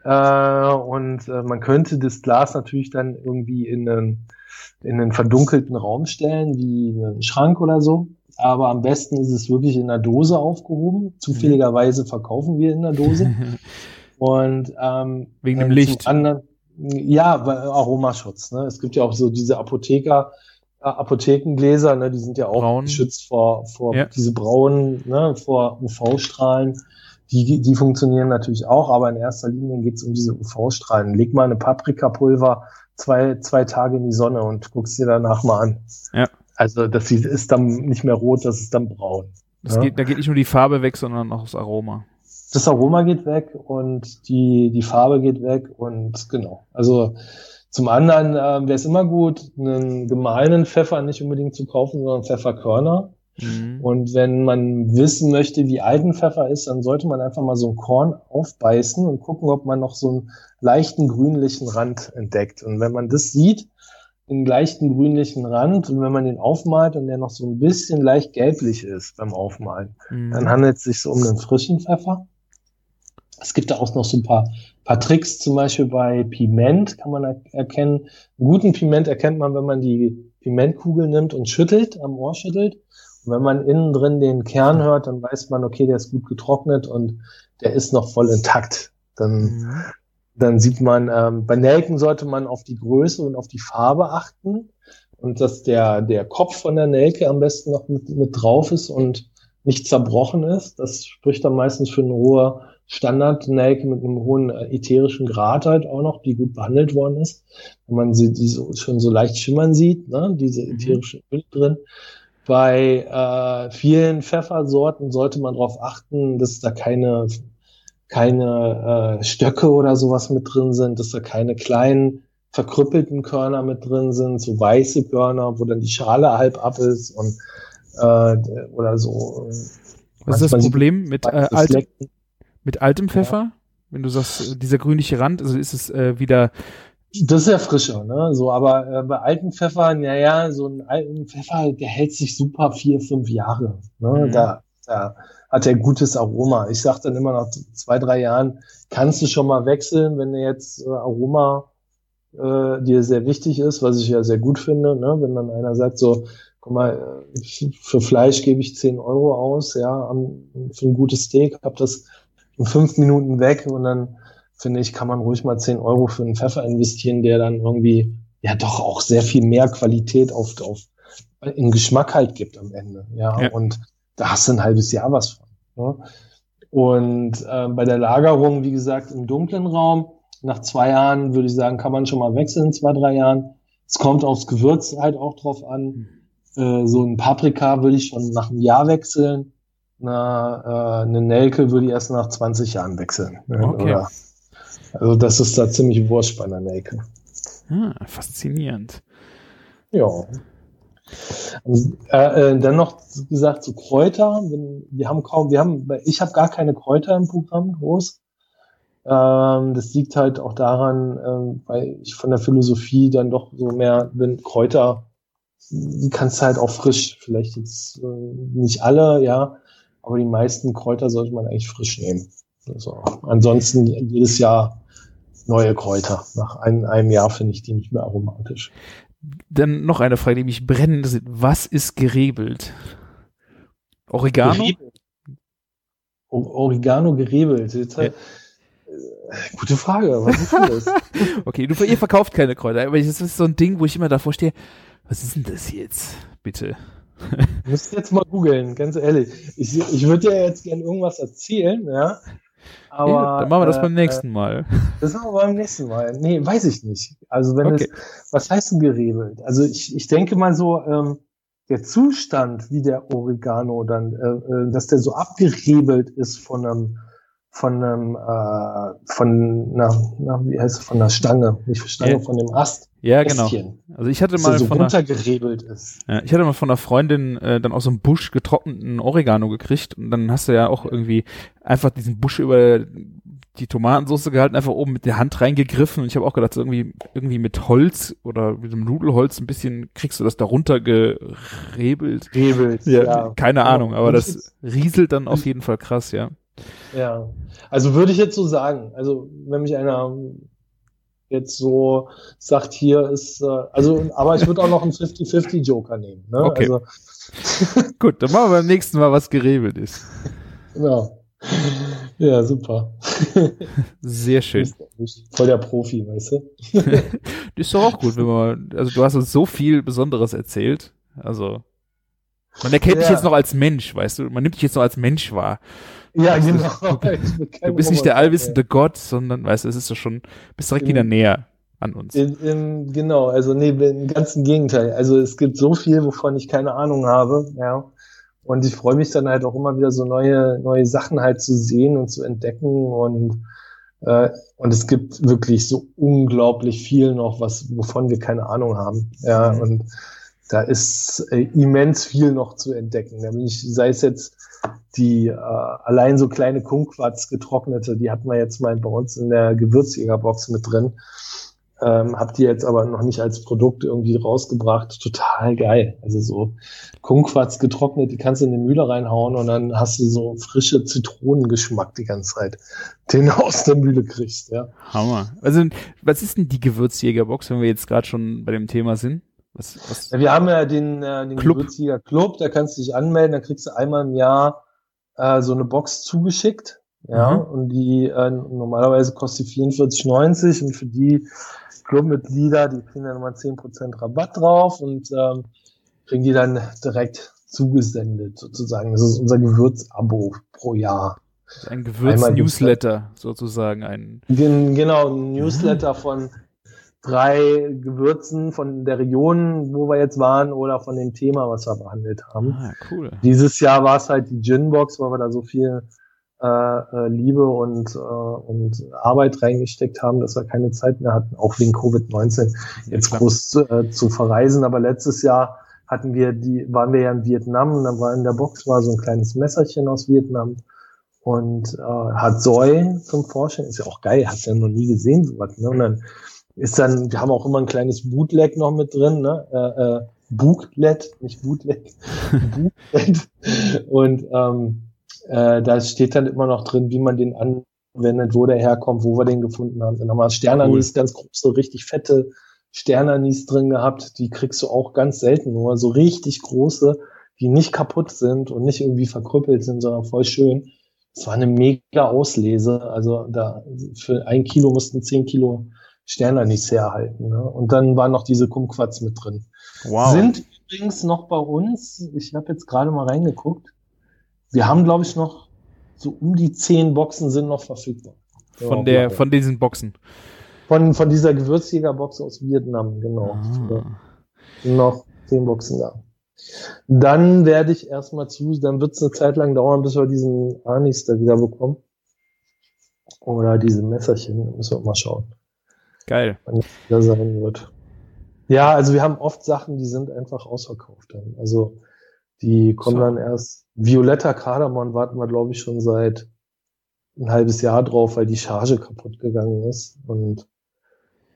Äh, und äh, man könnte das Glas natürlich dann irgendwie in einen, in einen verdunkelten Raum stellen, wie einen Schrank oder so. Aber am besten ist es wirklich in einer Dose aufgehoben. Zufälligerweise verkaufen wir in der Dose. Und ähm, wegen dem Licht. Anderen, ja, Aromaschutz. Ne? Es gibt ja auch so diese Apotheker, Apothekengläser, ne, die sind ja auch Braun. geschützt vor, vor ja. diese braunen, ne, vor UV-Strahlen. Die, die funktionieren natürlich auch, aber in erster Linie geht es um diese UV-Strahlen. Leg mal eine Paprikapulver zwei, zwei Tage in die Sonne und guckst dir danach mal an. Ja. Also das ist dann nicht mehr rot, das ist dann braun. Das ja? geht, da geht nicht nur die Farbe weg, sondern auch das Aroma. Das Aroma geht weg und die, die Farbe geht weg und genau. Also zum anderen äh, wäre es immer gut, einen gemahlenen Pfeffer nicht unbedingt zu kaufen, sondern Pfefferkörner. Mhm. Und wenn man wissen möchte, wie alt ein Pfeffer ist, dann sollte man einfach mal so ein Korn aufbeißen und gucken, ob man noch so einen leichten grünlichen Rand entdeckt. Und wenn man das sieht, den leichten grünlichen Rand, und wenn man den aufmalt und der noch so ein bisschen leicht gelblich ist beim Aufmalen, mhm. dann handelt es sich so um einen frischen Pfeffer. Es gibt da auch noch so ein paar, paar Tricks, zum Beispiel bei Piment kann man er erkennen. Einen guten Piment erkennt man, wenn man die Pimentkugel nimmt und schüttelt, am Ohr schüttelt. Und wenn man innen drin den Kern hört, dann weiß man, okay, der ist gut getrocknet und der ist noch voll intakt. Dann, mhm. dann sieht man, ähm, bei Nelken sollte man auf die Größe und auf die Farbe achten und dass der, der Kopf von der Nelke am besten noch mit, mit drauf ist und nicht zerbrochen ist. Das spricht dann meistens für eine hohe Standard-Nelke mit einem hohen äh, ätherischen Grad halt auch noch, die gut behandelt worden ist. Wenn man sie die so, schon so leicht schimmern sieht, ne, diese mhm. ätherischen Öle drin. Bei äh, vielen Pfeffersorten sollte man darauf achten, dass da keine, keine äh, Stöcke oder sowas mit drin sind, dass da keine kleinen verkrüppelten Körner mit drin sind, so weiße Körner, wo dann die Schale halb ab ist und äh, oder so. Was ist das Problem mit äh, alten, mit altem Pfeffer? Ja. Wenn du sagst, dieser grünliche Rand, also ist es äh, wieder. Das ist ja frischer, ne? So, aber äh, bei alten Pfeffern, ja, ja, so ein alten Pfeffer, der hält sich super vier, fünf Jahre. Ne? Mhm. Da, da hat er gutes Aroma. Ich sag dann immer nach zwei, drei Jahren, kannst du schon mal wechseln, wenn du jetzt äh, Aroma äh, dir sehr wichtig ist, was ich ja sehr gut finde, ne? wenn dann einer sagt so, guck mal, äh, für Fleisch gebe ich zehn Euro aus, ja, für ein gutes Steak, hab das in fünf Minuten weg und dann finde ich, kann man ruhig mal zehn Euro für einen Pfeffer investieren, der dann irgendwie ja doch auch sehr viel mehr Qualität auf, auf in Geschmack halt gibt am Ende. Ja, ja. und da hast du ein halbes Jahr was von. Ne? Und äh, bei der Lagerung, wie gesagt, im dunklen Raum, nach zwei Jahren würde ich sagen, kann man schon mal wechseln, zwei, drei Jahren. Es kommt aufs Gewürz halt auch drauf an. Äh, so ein Paprika würde ich schon nach einem Jahr wechseln na, äh, eine Nelke würde ich erst nach 20 Jahren wechseln. Ne? Okay. Oder, also das ist da ziemlich wurscht bei einer Nelke. Ah, faszinierend. Ja. Und, äh, äh, dann noch gesagt, so Kräuter, wir haben kaum, wir haben, ich habe gar keine Kräuter im Programm groß. Ähm, das liegt halt auch daran, ähm, weil ich von der Philosophie dann doch so mehr bin, Kräuter, die kannst du halt auch frisch, vielleicht jetzt äh, nicht alle, ja, aber die meisten Kräuter sollte man eigentlich frisch nehmen. Also, ansonsten jedes Jahr neue Kräuter. Nach einem, einem Jahr finde ich die nicht mehr aromatisch. Dann noch eine Frage, die mich brennen interessiert. Was ist gerebelt? Oregano? Gerebelt. Oregano gerebelt. Jetzt, ja. Äh, gute Frage. Was ist das? okay, du, ihr verkauft keine Kräuter, aber das ist so ein Ding, wo ich immer davor stehe. Was ist denn das jetzt? Bitte. Müsst jetzt mal googeln, ganz ehrlich. Ich, ich würde dir jetzt gerne irgendwas erzählen, ja. Aber, ja, dann machen wir das äh, beim nächsten Mal. Das machen wir beim nächsten Mal. Nee, weiß ich nicht. Also wenn okay. es, was heißt denn gerebelt? Also ich, ich denke mal so, ähm, der Zustand, wie der Oregano dann, äh, äh, dass der so abgerebelt ist von einem, von einem, äh, von einer, na, wie heißt es, von der Stange, nicht von Stange, ja. von dem Ast. Ja, genau. Also ich hatte mal so von runtergerebelt einer, ist. Ja, ich hatte mal von einer Freundin äh, dann aus so einem Busch getrockneten Oregano gekriegt und dann hast du ja auch irgendwie einfach diesen Busch über die Tomatensauce gehalten, einfach oben mit der Hand reingegriffen und ich habe auch gedacht, so irgendwie, irgendwie mit Holz oder mit dem Nudelholz ein bisschen kriegst du das darunter gerebelt. Rebelt, ja, ja. Keine. Ahnung, aber das rieselt dann auf jeden Fall krass, ja. Ja, also würde ich jetzt so sagen, also wenn mich einer jetzt so sagt, hier ist, äh, also, aber ich würde auch noch einen 50-50 Joker nehmen. Ne? Okay. Also, Gut, dann machen wir beim nächsten Mal, was gerebelt ist. Genau. Ja, super. Sehr schön. Voll der Profi, weißt du? das ist doch auch gut, wenn man, also du hast uns so viel Besonderes erzählt. Also, man erkennt ja. dich jetzt noch als Mensch, weißt du? Man nimmt dich jetzt noch als Mensch wahr. Ja, weißt genau. Du, du bist nicht der allwissende ja. Gott, sondern, weißt du, es ist doch schon, bist direkt in, wieder näher an uns. In, in, genau, also nee, im ganzen Gegenteil. Also es gibt so viel, wovon ich keine Ahnung habe, ja. Und ich freue mich dann halt auch immer wieder so neue, neue Sachen halt zu sehen und zu entdecken und äh, und es gibt wirklich so unglaublich viel noch, was wovon wir keine Ahnung haben. Ja, mhm. und da ist äh, immens viel noch zu entdecken. Nämlich sei es jetzt die äh, allein so kleine Kumquats getrocknete, die hatten wir jetzt mal bei uns in der Gewürzjägerbox mit drin. Ähm, habt ihr jetzt aber noch nicht als Produkt irgendwie rausgebracht. Total geil. Also so Kumquats getrocknet, die kannst du in die Mühle reinhauen und dann hast du so frische Zitronengeschmack die ganze Zeit, den du aus der Mühle kriegst. Ja. Hammer. Also was ist denn die Gewürzjägerbox, wenn wir jetzt gerade schon bei dem Thema sind? Was, was? Ja, wir haben ja den, äh, den Club. Gewürzjäger Club, da kannst du dich anmelden, da kriegst du einmal im Jahr äh, so eine Box zugeschickt. Ja, mhm. und die äh, normalerweise kostet 44,90 und für die Clubmitglieder, die kriegen dann nochmal 10% Rabatt drauf und ähm, kriegen die dann direkt zugesendet, sozusagen. Das ist unser Gewürzabo pro Jahr. Ein Gewürz-Newsletter, sozusagen. Ein genau, ein Newsletter von drei Gewürzen von der Region, wo wir jetzt waren, oder von dem Thema, was wir behandelt haben. Ah, cool. Dieses Jahr war es halt die Gin-Box, weil wir da so viel äh, äh, Liebe und, äh, und Arbeit reingesteckt haben, dass wir keine Zeit mehr hatten, auch wegen Covid-19 jetzt ja, groß äh, zu verreisen. Aber letztes Jahr hatten wir die, waren wir ja in Vietnam und dann war in der Box war so ein kleines Messerchen aus Vietnam und äh, hat Soy zum Vorstellen, ist ja auch geil, hast ja noch nie gesehen sowas, ne? Und dann ist dann, wir haben auch immer ein kleines Bootleg noch mit drin, ne? Äh, äh, Booklet, nicht Bootleg, Booklet. Und ähm, äh, da steht dann immer noch drin, wie man den anwendet, wo der herkommt, wo wir den gefunden haben. Dann haben wir Sternanis, cool. ganz große, richtig fette Sternanis drin gehabt. Die kriegst du auch ganz selten nur. So richtig große, die nicht kaputt sind und nicht irgendwie verkrüppelt sind, sondern voll schön. Es war eine mega Auslese. Also da für ein Kilo mussten zehn Kilo Sternanis herhalten. Ne? Und dann waren noch diese Kumquats mit drin. Wow. Sind übrigens noch bei uns, ich habe jetzt gerade mal reingeguckt, wir haben, glaube ich, noch so um die zehn Boxen sind noch verfügbar. Von der, von diesen Boxen. Von, von dieser Gewürzjägerbox aus Vietnam, genau. Ah. Noch zehn Boxen da. Dann werde ich erstmal zu, dann wird es eine Zeit lang dauern, bis wir diesen Anis da wieder bekommen. Oder diese Messerchen, müssen wir mal schauen. Geil. Wann das sein wird. Ja, also wir haben oft Sachen, die sind einfach ausverkauft dann. Also die kommen so. dann erst. Violetta Kardamom warten wir, glaube ich, schon seit ein halbes Jahr drauf, weil die Charge kaputt gegangen ist. Und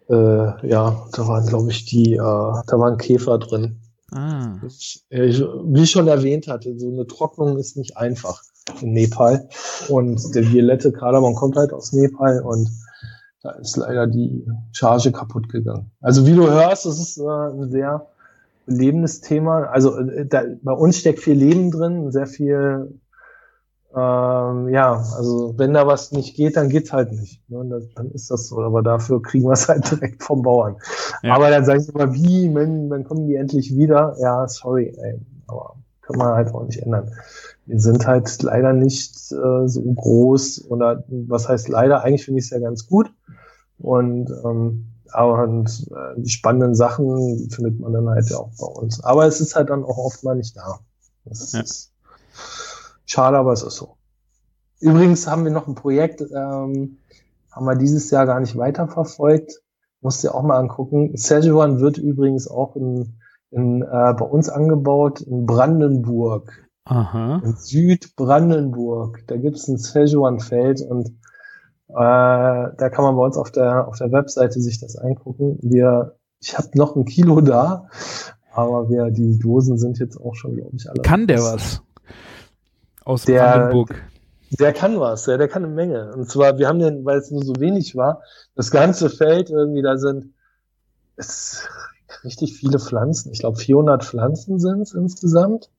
äh, ja, da waren, glaube ich, die, äh, da waren Käfer drin. Ah. Ich, ich, wie ich schon erwähnt hatte, so eine Trocknung ist nicht einfach in Nepal. Und der violette Kardamom kommt halt aus Nepal und da ist leider die Charge kaputt gegangen. Also wie du hörst, das ist äh, ein sehr lebendes Thema. Also äh, da, bei uns steckt viel Leben drin, sehr viel ähm, ja, also wenn da was nicht geht, dann geht's halt nicht. Ne? dann ist das so. Aber dafür kriegen wir es halt direkt vom Bauern. Ja. Aber dann sagen sie mal, wie, wenn, dann kommen die endlich wieder. Ja, sorry, ey. Aber kann man halt auch nicht ändern. Wir sind halt leider nicht äh, so groß oder was heißt leider, eigentlich finde ich es ja ganz gut. Und ähm, aber und, äh, die spannenden Sachen findet man dann halt ja auch bei uns. Aber es ist halt dann auch oft mal nicht da. Das ja. ist schade, aber es ist so. Übrigens haben wir noch ein Projekt, ähm, haben wir dieses Jahr gar nicht weiterverfolgt. Musst dir auch mal angucken. Szechuan wird übrigens auch in, in, äh, bei uns angebaut in Brandenburg. Aha. In Südbrandenburg. Da gibt es ein Szechuan-Feld und äh, da kann man bei uns auf der, auf der Webseite sich das angucken. Wir, ich habe noch ein Kilo da, aber wir, die Dosen sind jetzt auch schon, glaube ich, alle. Kann der was? Aus der, Brandenburg. Der kann was, ja, der kann eine Menge. Und zwar, wir haben den, weil es nur so wenig war, das ganze Feld irgendwie, da sind es richtig viele Pflanzen. Ich glaube, 400 Pflanzen sind es insgesamt.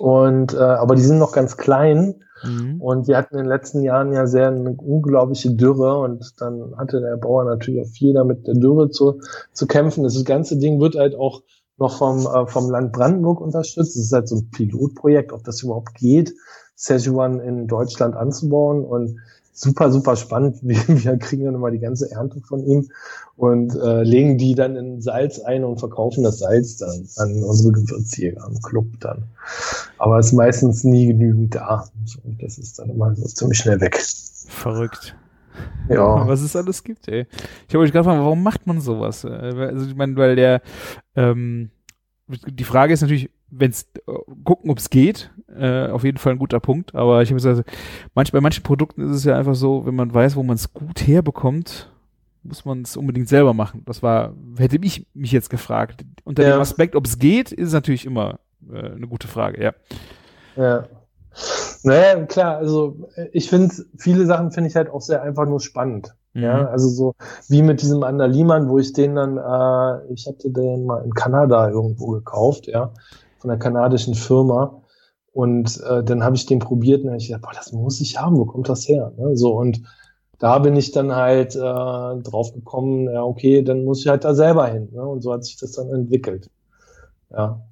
Und, äh, aber die sind noch ganz klein. Mhm. Und die hatten in den letzten Jahren ja sehr eine unglaubliche Dürre und dann hatte der Bauer natürlich auch viel damit der Dürre zu, zu kämpfen. Das ganze Ding wird halt auch noch vom, äh, vom Land Brandenburg unterstützt. Das ist halt so ein Pilotprojekt, ob das überhaupt geht, Szechuan in Deutschland anzubauen und super, super spannend. Wir, kriegen dann immer die ganze Ernte von ihm und äh, legen die dann in Salz ein und verkaufen das Salz dann an unsere Gewürzjäger am Club dann. Aber es ist meistens nie genügend da. Und das ist dann immer so ziemlich schnell weg. Verrückt. Ja. Was es alles gibt, ey. Ich habe euch gerade gefragt, warum macht man sowas? Äh, also ich meine, weil der ähm, die Frage ist natürlich, wenn es äh, gucken, ob es geht, äh, auf jeden Fall ein guter Punkt. Aber ich habe gesagt, manch, bei manchen Produkten ist es ja einfach so, wenn man weiß, wo man es gut herbekommt, muss man es unbedingt selber machen. Das war, hätte ich mich jetzt gefragt. Unter ja. dem Aspekt, ob es geht, ist natürlich immer äh, eine gute Frage, ja. Ja. Naja, klar, also ich finde, viele Sachen finde ich halt auch sehr einfach nur spannend. Mhm. Ja, also so wie mit diesem Andaliman, wo ich den dann, äh, ich hatte den mal in Kanada irgendwo gekauft, ja, von einer kanadischen Firma. Und äh, dann habe ich den probiert und dann ich gedacht, boah, das muss ich haben, wo kommt das her? Ne? So, und da bin ich dann halt äh, drauf gekommen, ja, okay, dann muss ich halt da selber hin. Ne? Und so hat sich das dann entwickelt. Ja.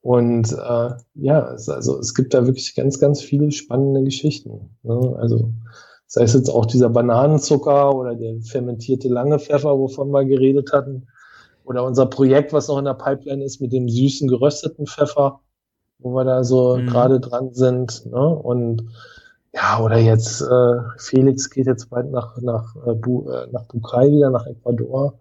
Und äh, ja, es, also es gibt da wirklich ganz, ganz viele spannende Geschichten. Ne? Also sei es jetzt auch dieser Bananenzucker oder der fermentierte lange Pfeffer, wovon wir geredet hatten, oder unser Projekt, was noch in der Pipeline ist mit dem süßen gerösteten Pfeffer, wo wir da so mhm. gerade dran sind. Ne? Und ja, oder jetzt äh, Felix geht jetzt bald nach nach äh, Bu, äh, nach Bukai wieder nach Ecuador.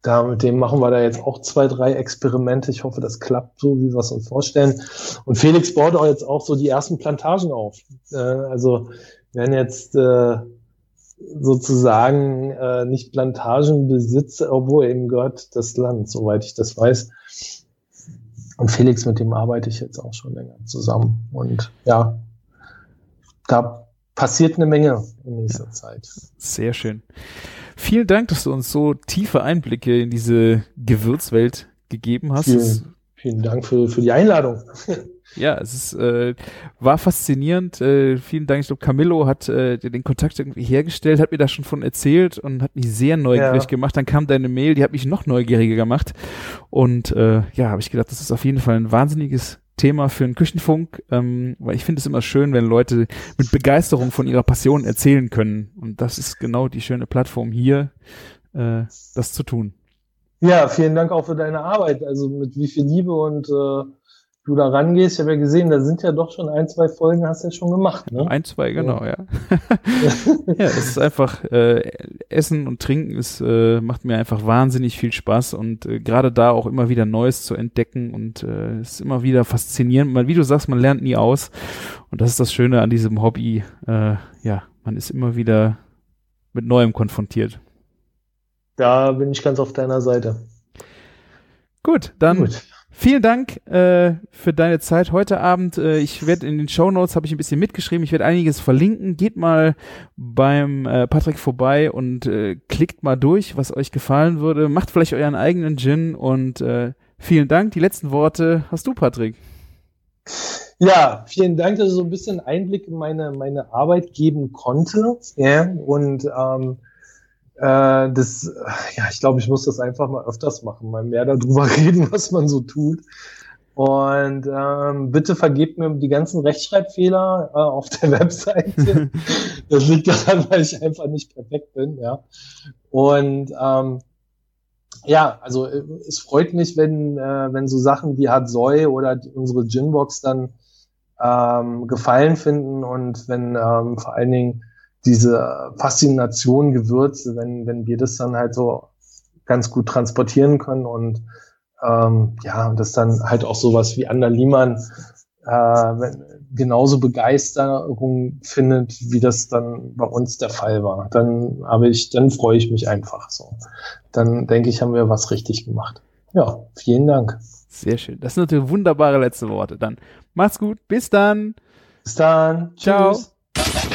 Da mit dem machen wir da jetzt auch zwei, drei Experimente. Ich hoffe, das klappt so, wie wir es uns vorstellen. Und Felix baut auch jetzt auch so die ersten Plantagen auf. Äh, also werden jetzt äh, sozusagen äh, nicht Plantagenbesitzer, obwohl eben gehört das Land, soweit ich das weiß. Und Felix, mit dem arbeite ich jetzt auch schon länger zusammen. Und ja, da passiert eine Menge in nächster Zeit. Sehr schön. Vielen Dank, dass du uns so tiefe Einblicke in diese Gewürzwelt gegeben hast. Vielen, vielen Dank für, für die Einladung. Ja, es ist, äh, war faszinierend. Äh, vielen Dank. Ich glaube, Camillo hat äh, den Kontakt irgendwie hergestellt, hat mir da schon von erzählt und hat mich sehr neugierig ja. gemacht. Dann kam deine Mail, die hat mich noch neugieriger gemacht. Und äh, ja, habe ich gedacht, das ist auf jeden Fall ein wahnsinniges Thema für einen Küchenfunk, ähm, weil ich finde es immer schön, wenn Leute mit Begeisterung von ihrer Passion erzählen können. Und das ist genau die schöne Plattform hier, äh, das zu tun. Ja, vielen Dank auch für deine Arbeit. Also mit wie viel Liebe und äh, du da rangehst. Ich habe ja gesehen, da sind ja doch schon ein, zwei Folgen, hast du ja schon gemacht. Ne? Ein, zwei, genau, ja. Ja, ja es ist einfach, äh, Essen und Trinken ist, äh, macht mir einfach wahnsinnig viel Spaß und äh, gerade da auch immer wieder Neues zu entdecken und äh, ist immer wieder faszinierend. Man, wie du sagst, man lernt nie aus und das ist das Schöne an diesem Hobby. Äh, ja, man ist immer wieder mit Neuem konfrontiert. Da bin ich ganz auf deiner Seite. Gut, dann Gut. Vielen Dank äh, für deine Zeit heute Abend. Äh, ich werde in den Show Notes habe ich ein bisschen mitgeschrieben. Ich werde einiges verlinken. Geht mal beim äh, Patrick vorbei und äh, klickt mal durch, was euch gefallen würde. Macht vielleicht euren eigenen Gin und äh, vielen Dank. Die letzten Worte hast du, Patrick. Ja, vielen Dank, dass ich so ein bisschen Einblick in meine meine Arbeit geben konnte. Ja, und ähm, äh, das, ja, ich glaube, ich muss das einfach mal öfters machen, mal mehr darüber reden, was man so tut. Und ähm, bitte vergebt mir die ganzen Rechtschreibfehler äh, auf der Webseite. das liegt daran, weil ich einfach nicht perfekt bin, ja. Und ähm, ja, also äh, es freut mich, wenn, äh, wenn so Sachen wie Hatsoi oder die, unsere Ginbox dann ähm, Gefallen finden und wenn ähm, vor allen Dingen diese Faszination Gewürze, wenn, wenn wir das dann halt so ganz gut transportieren können und ähm, ja, und das dann halt auch sowas wie Ander Liemann äh, genauso Begeisterung findet, wie das dann bei uns der Fall war. Dann habe ich, dann freue ich mich einfach so. Dann denke ich, haben wir was richtig gemacht. Ja, vielen Dank. Sehr schön. Das sind natürlich wunderbare letzte Worte. Dann macht's gut. Bis dann. Bis dann. Ciao. Tschüss.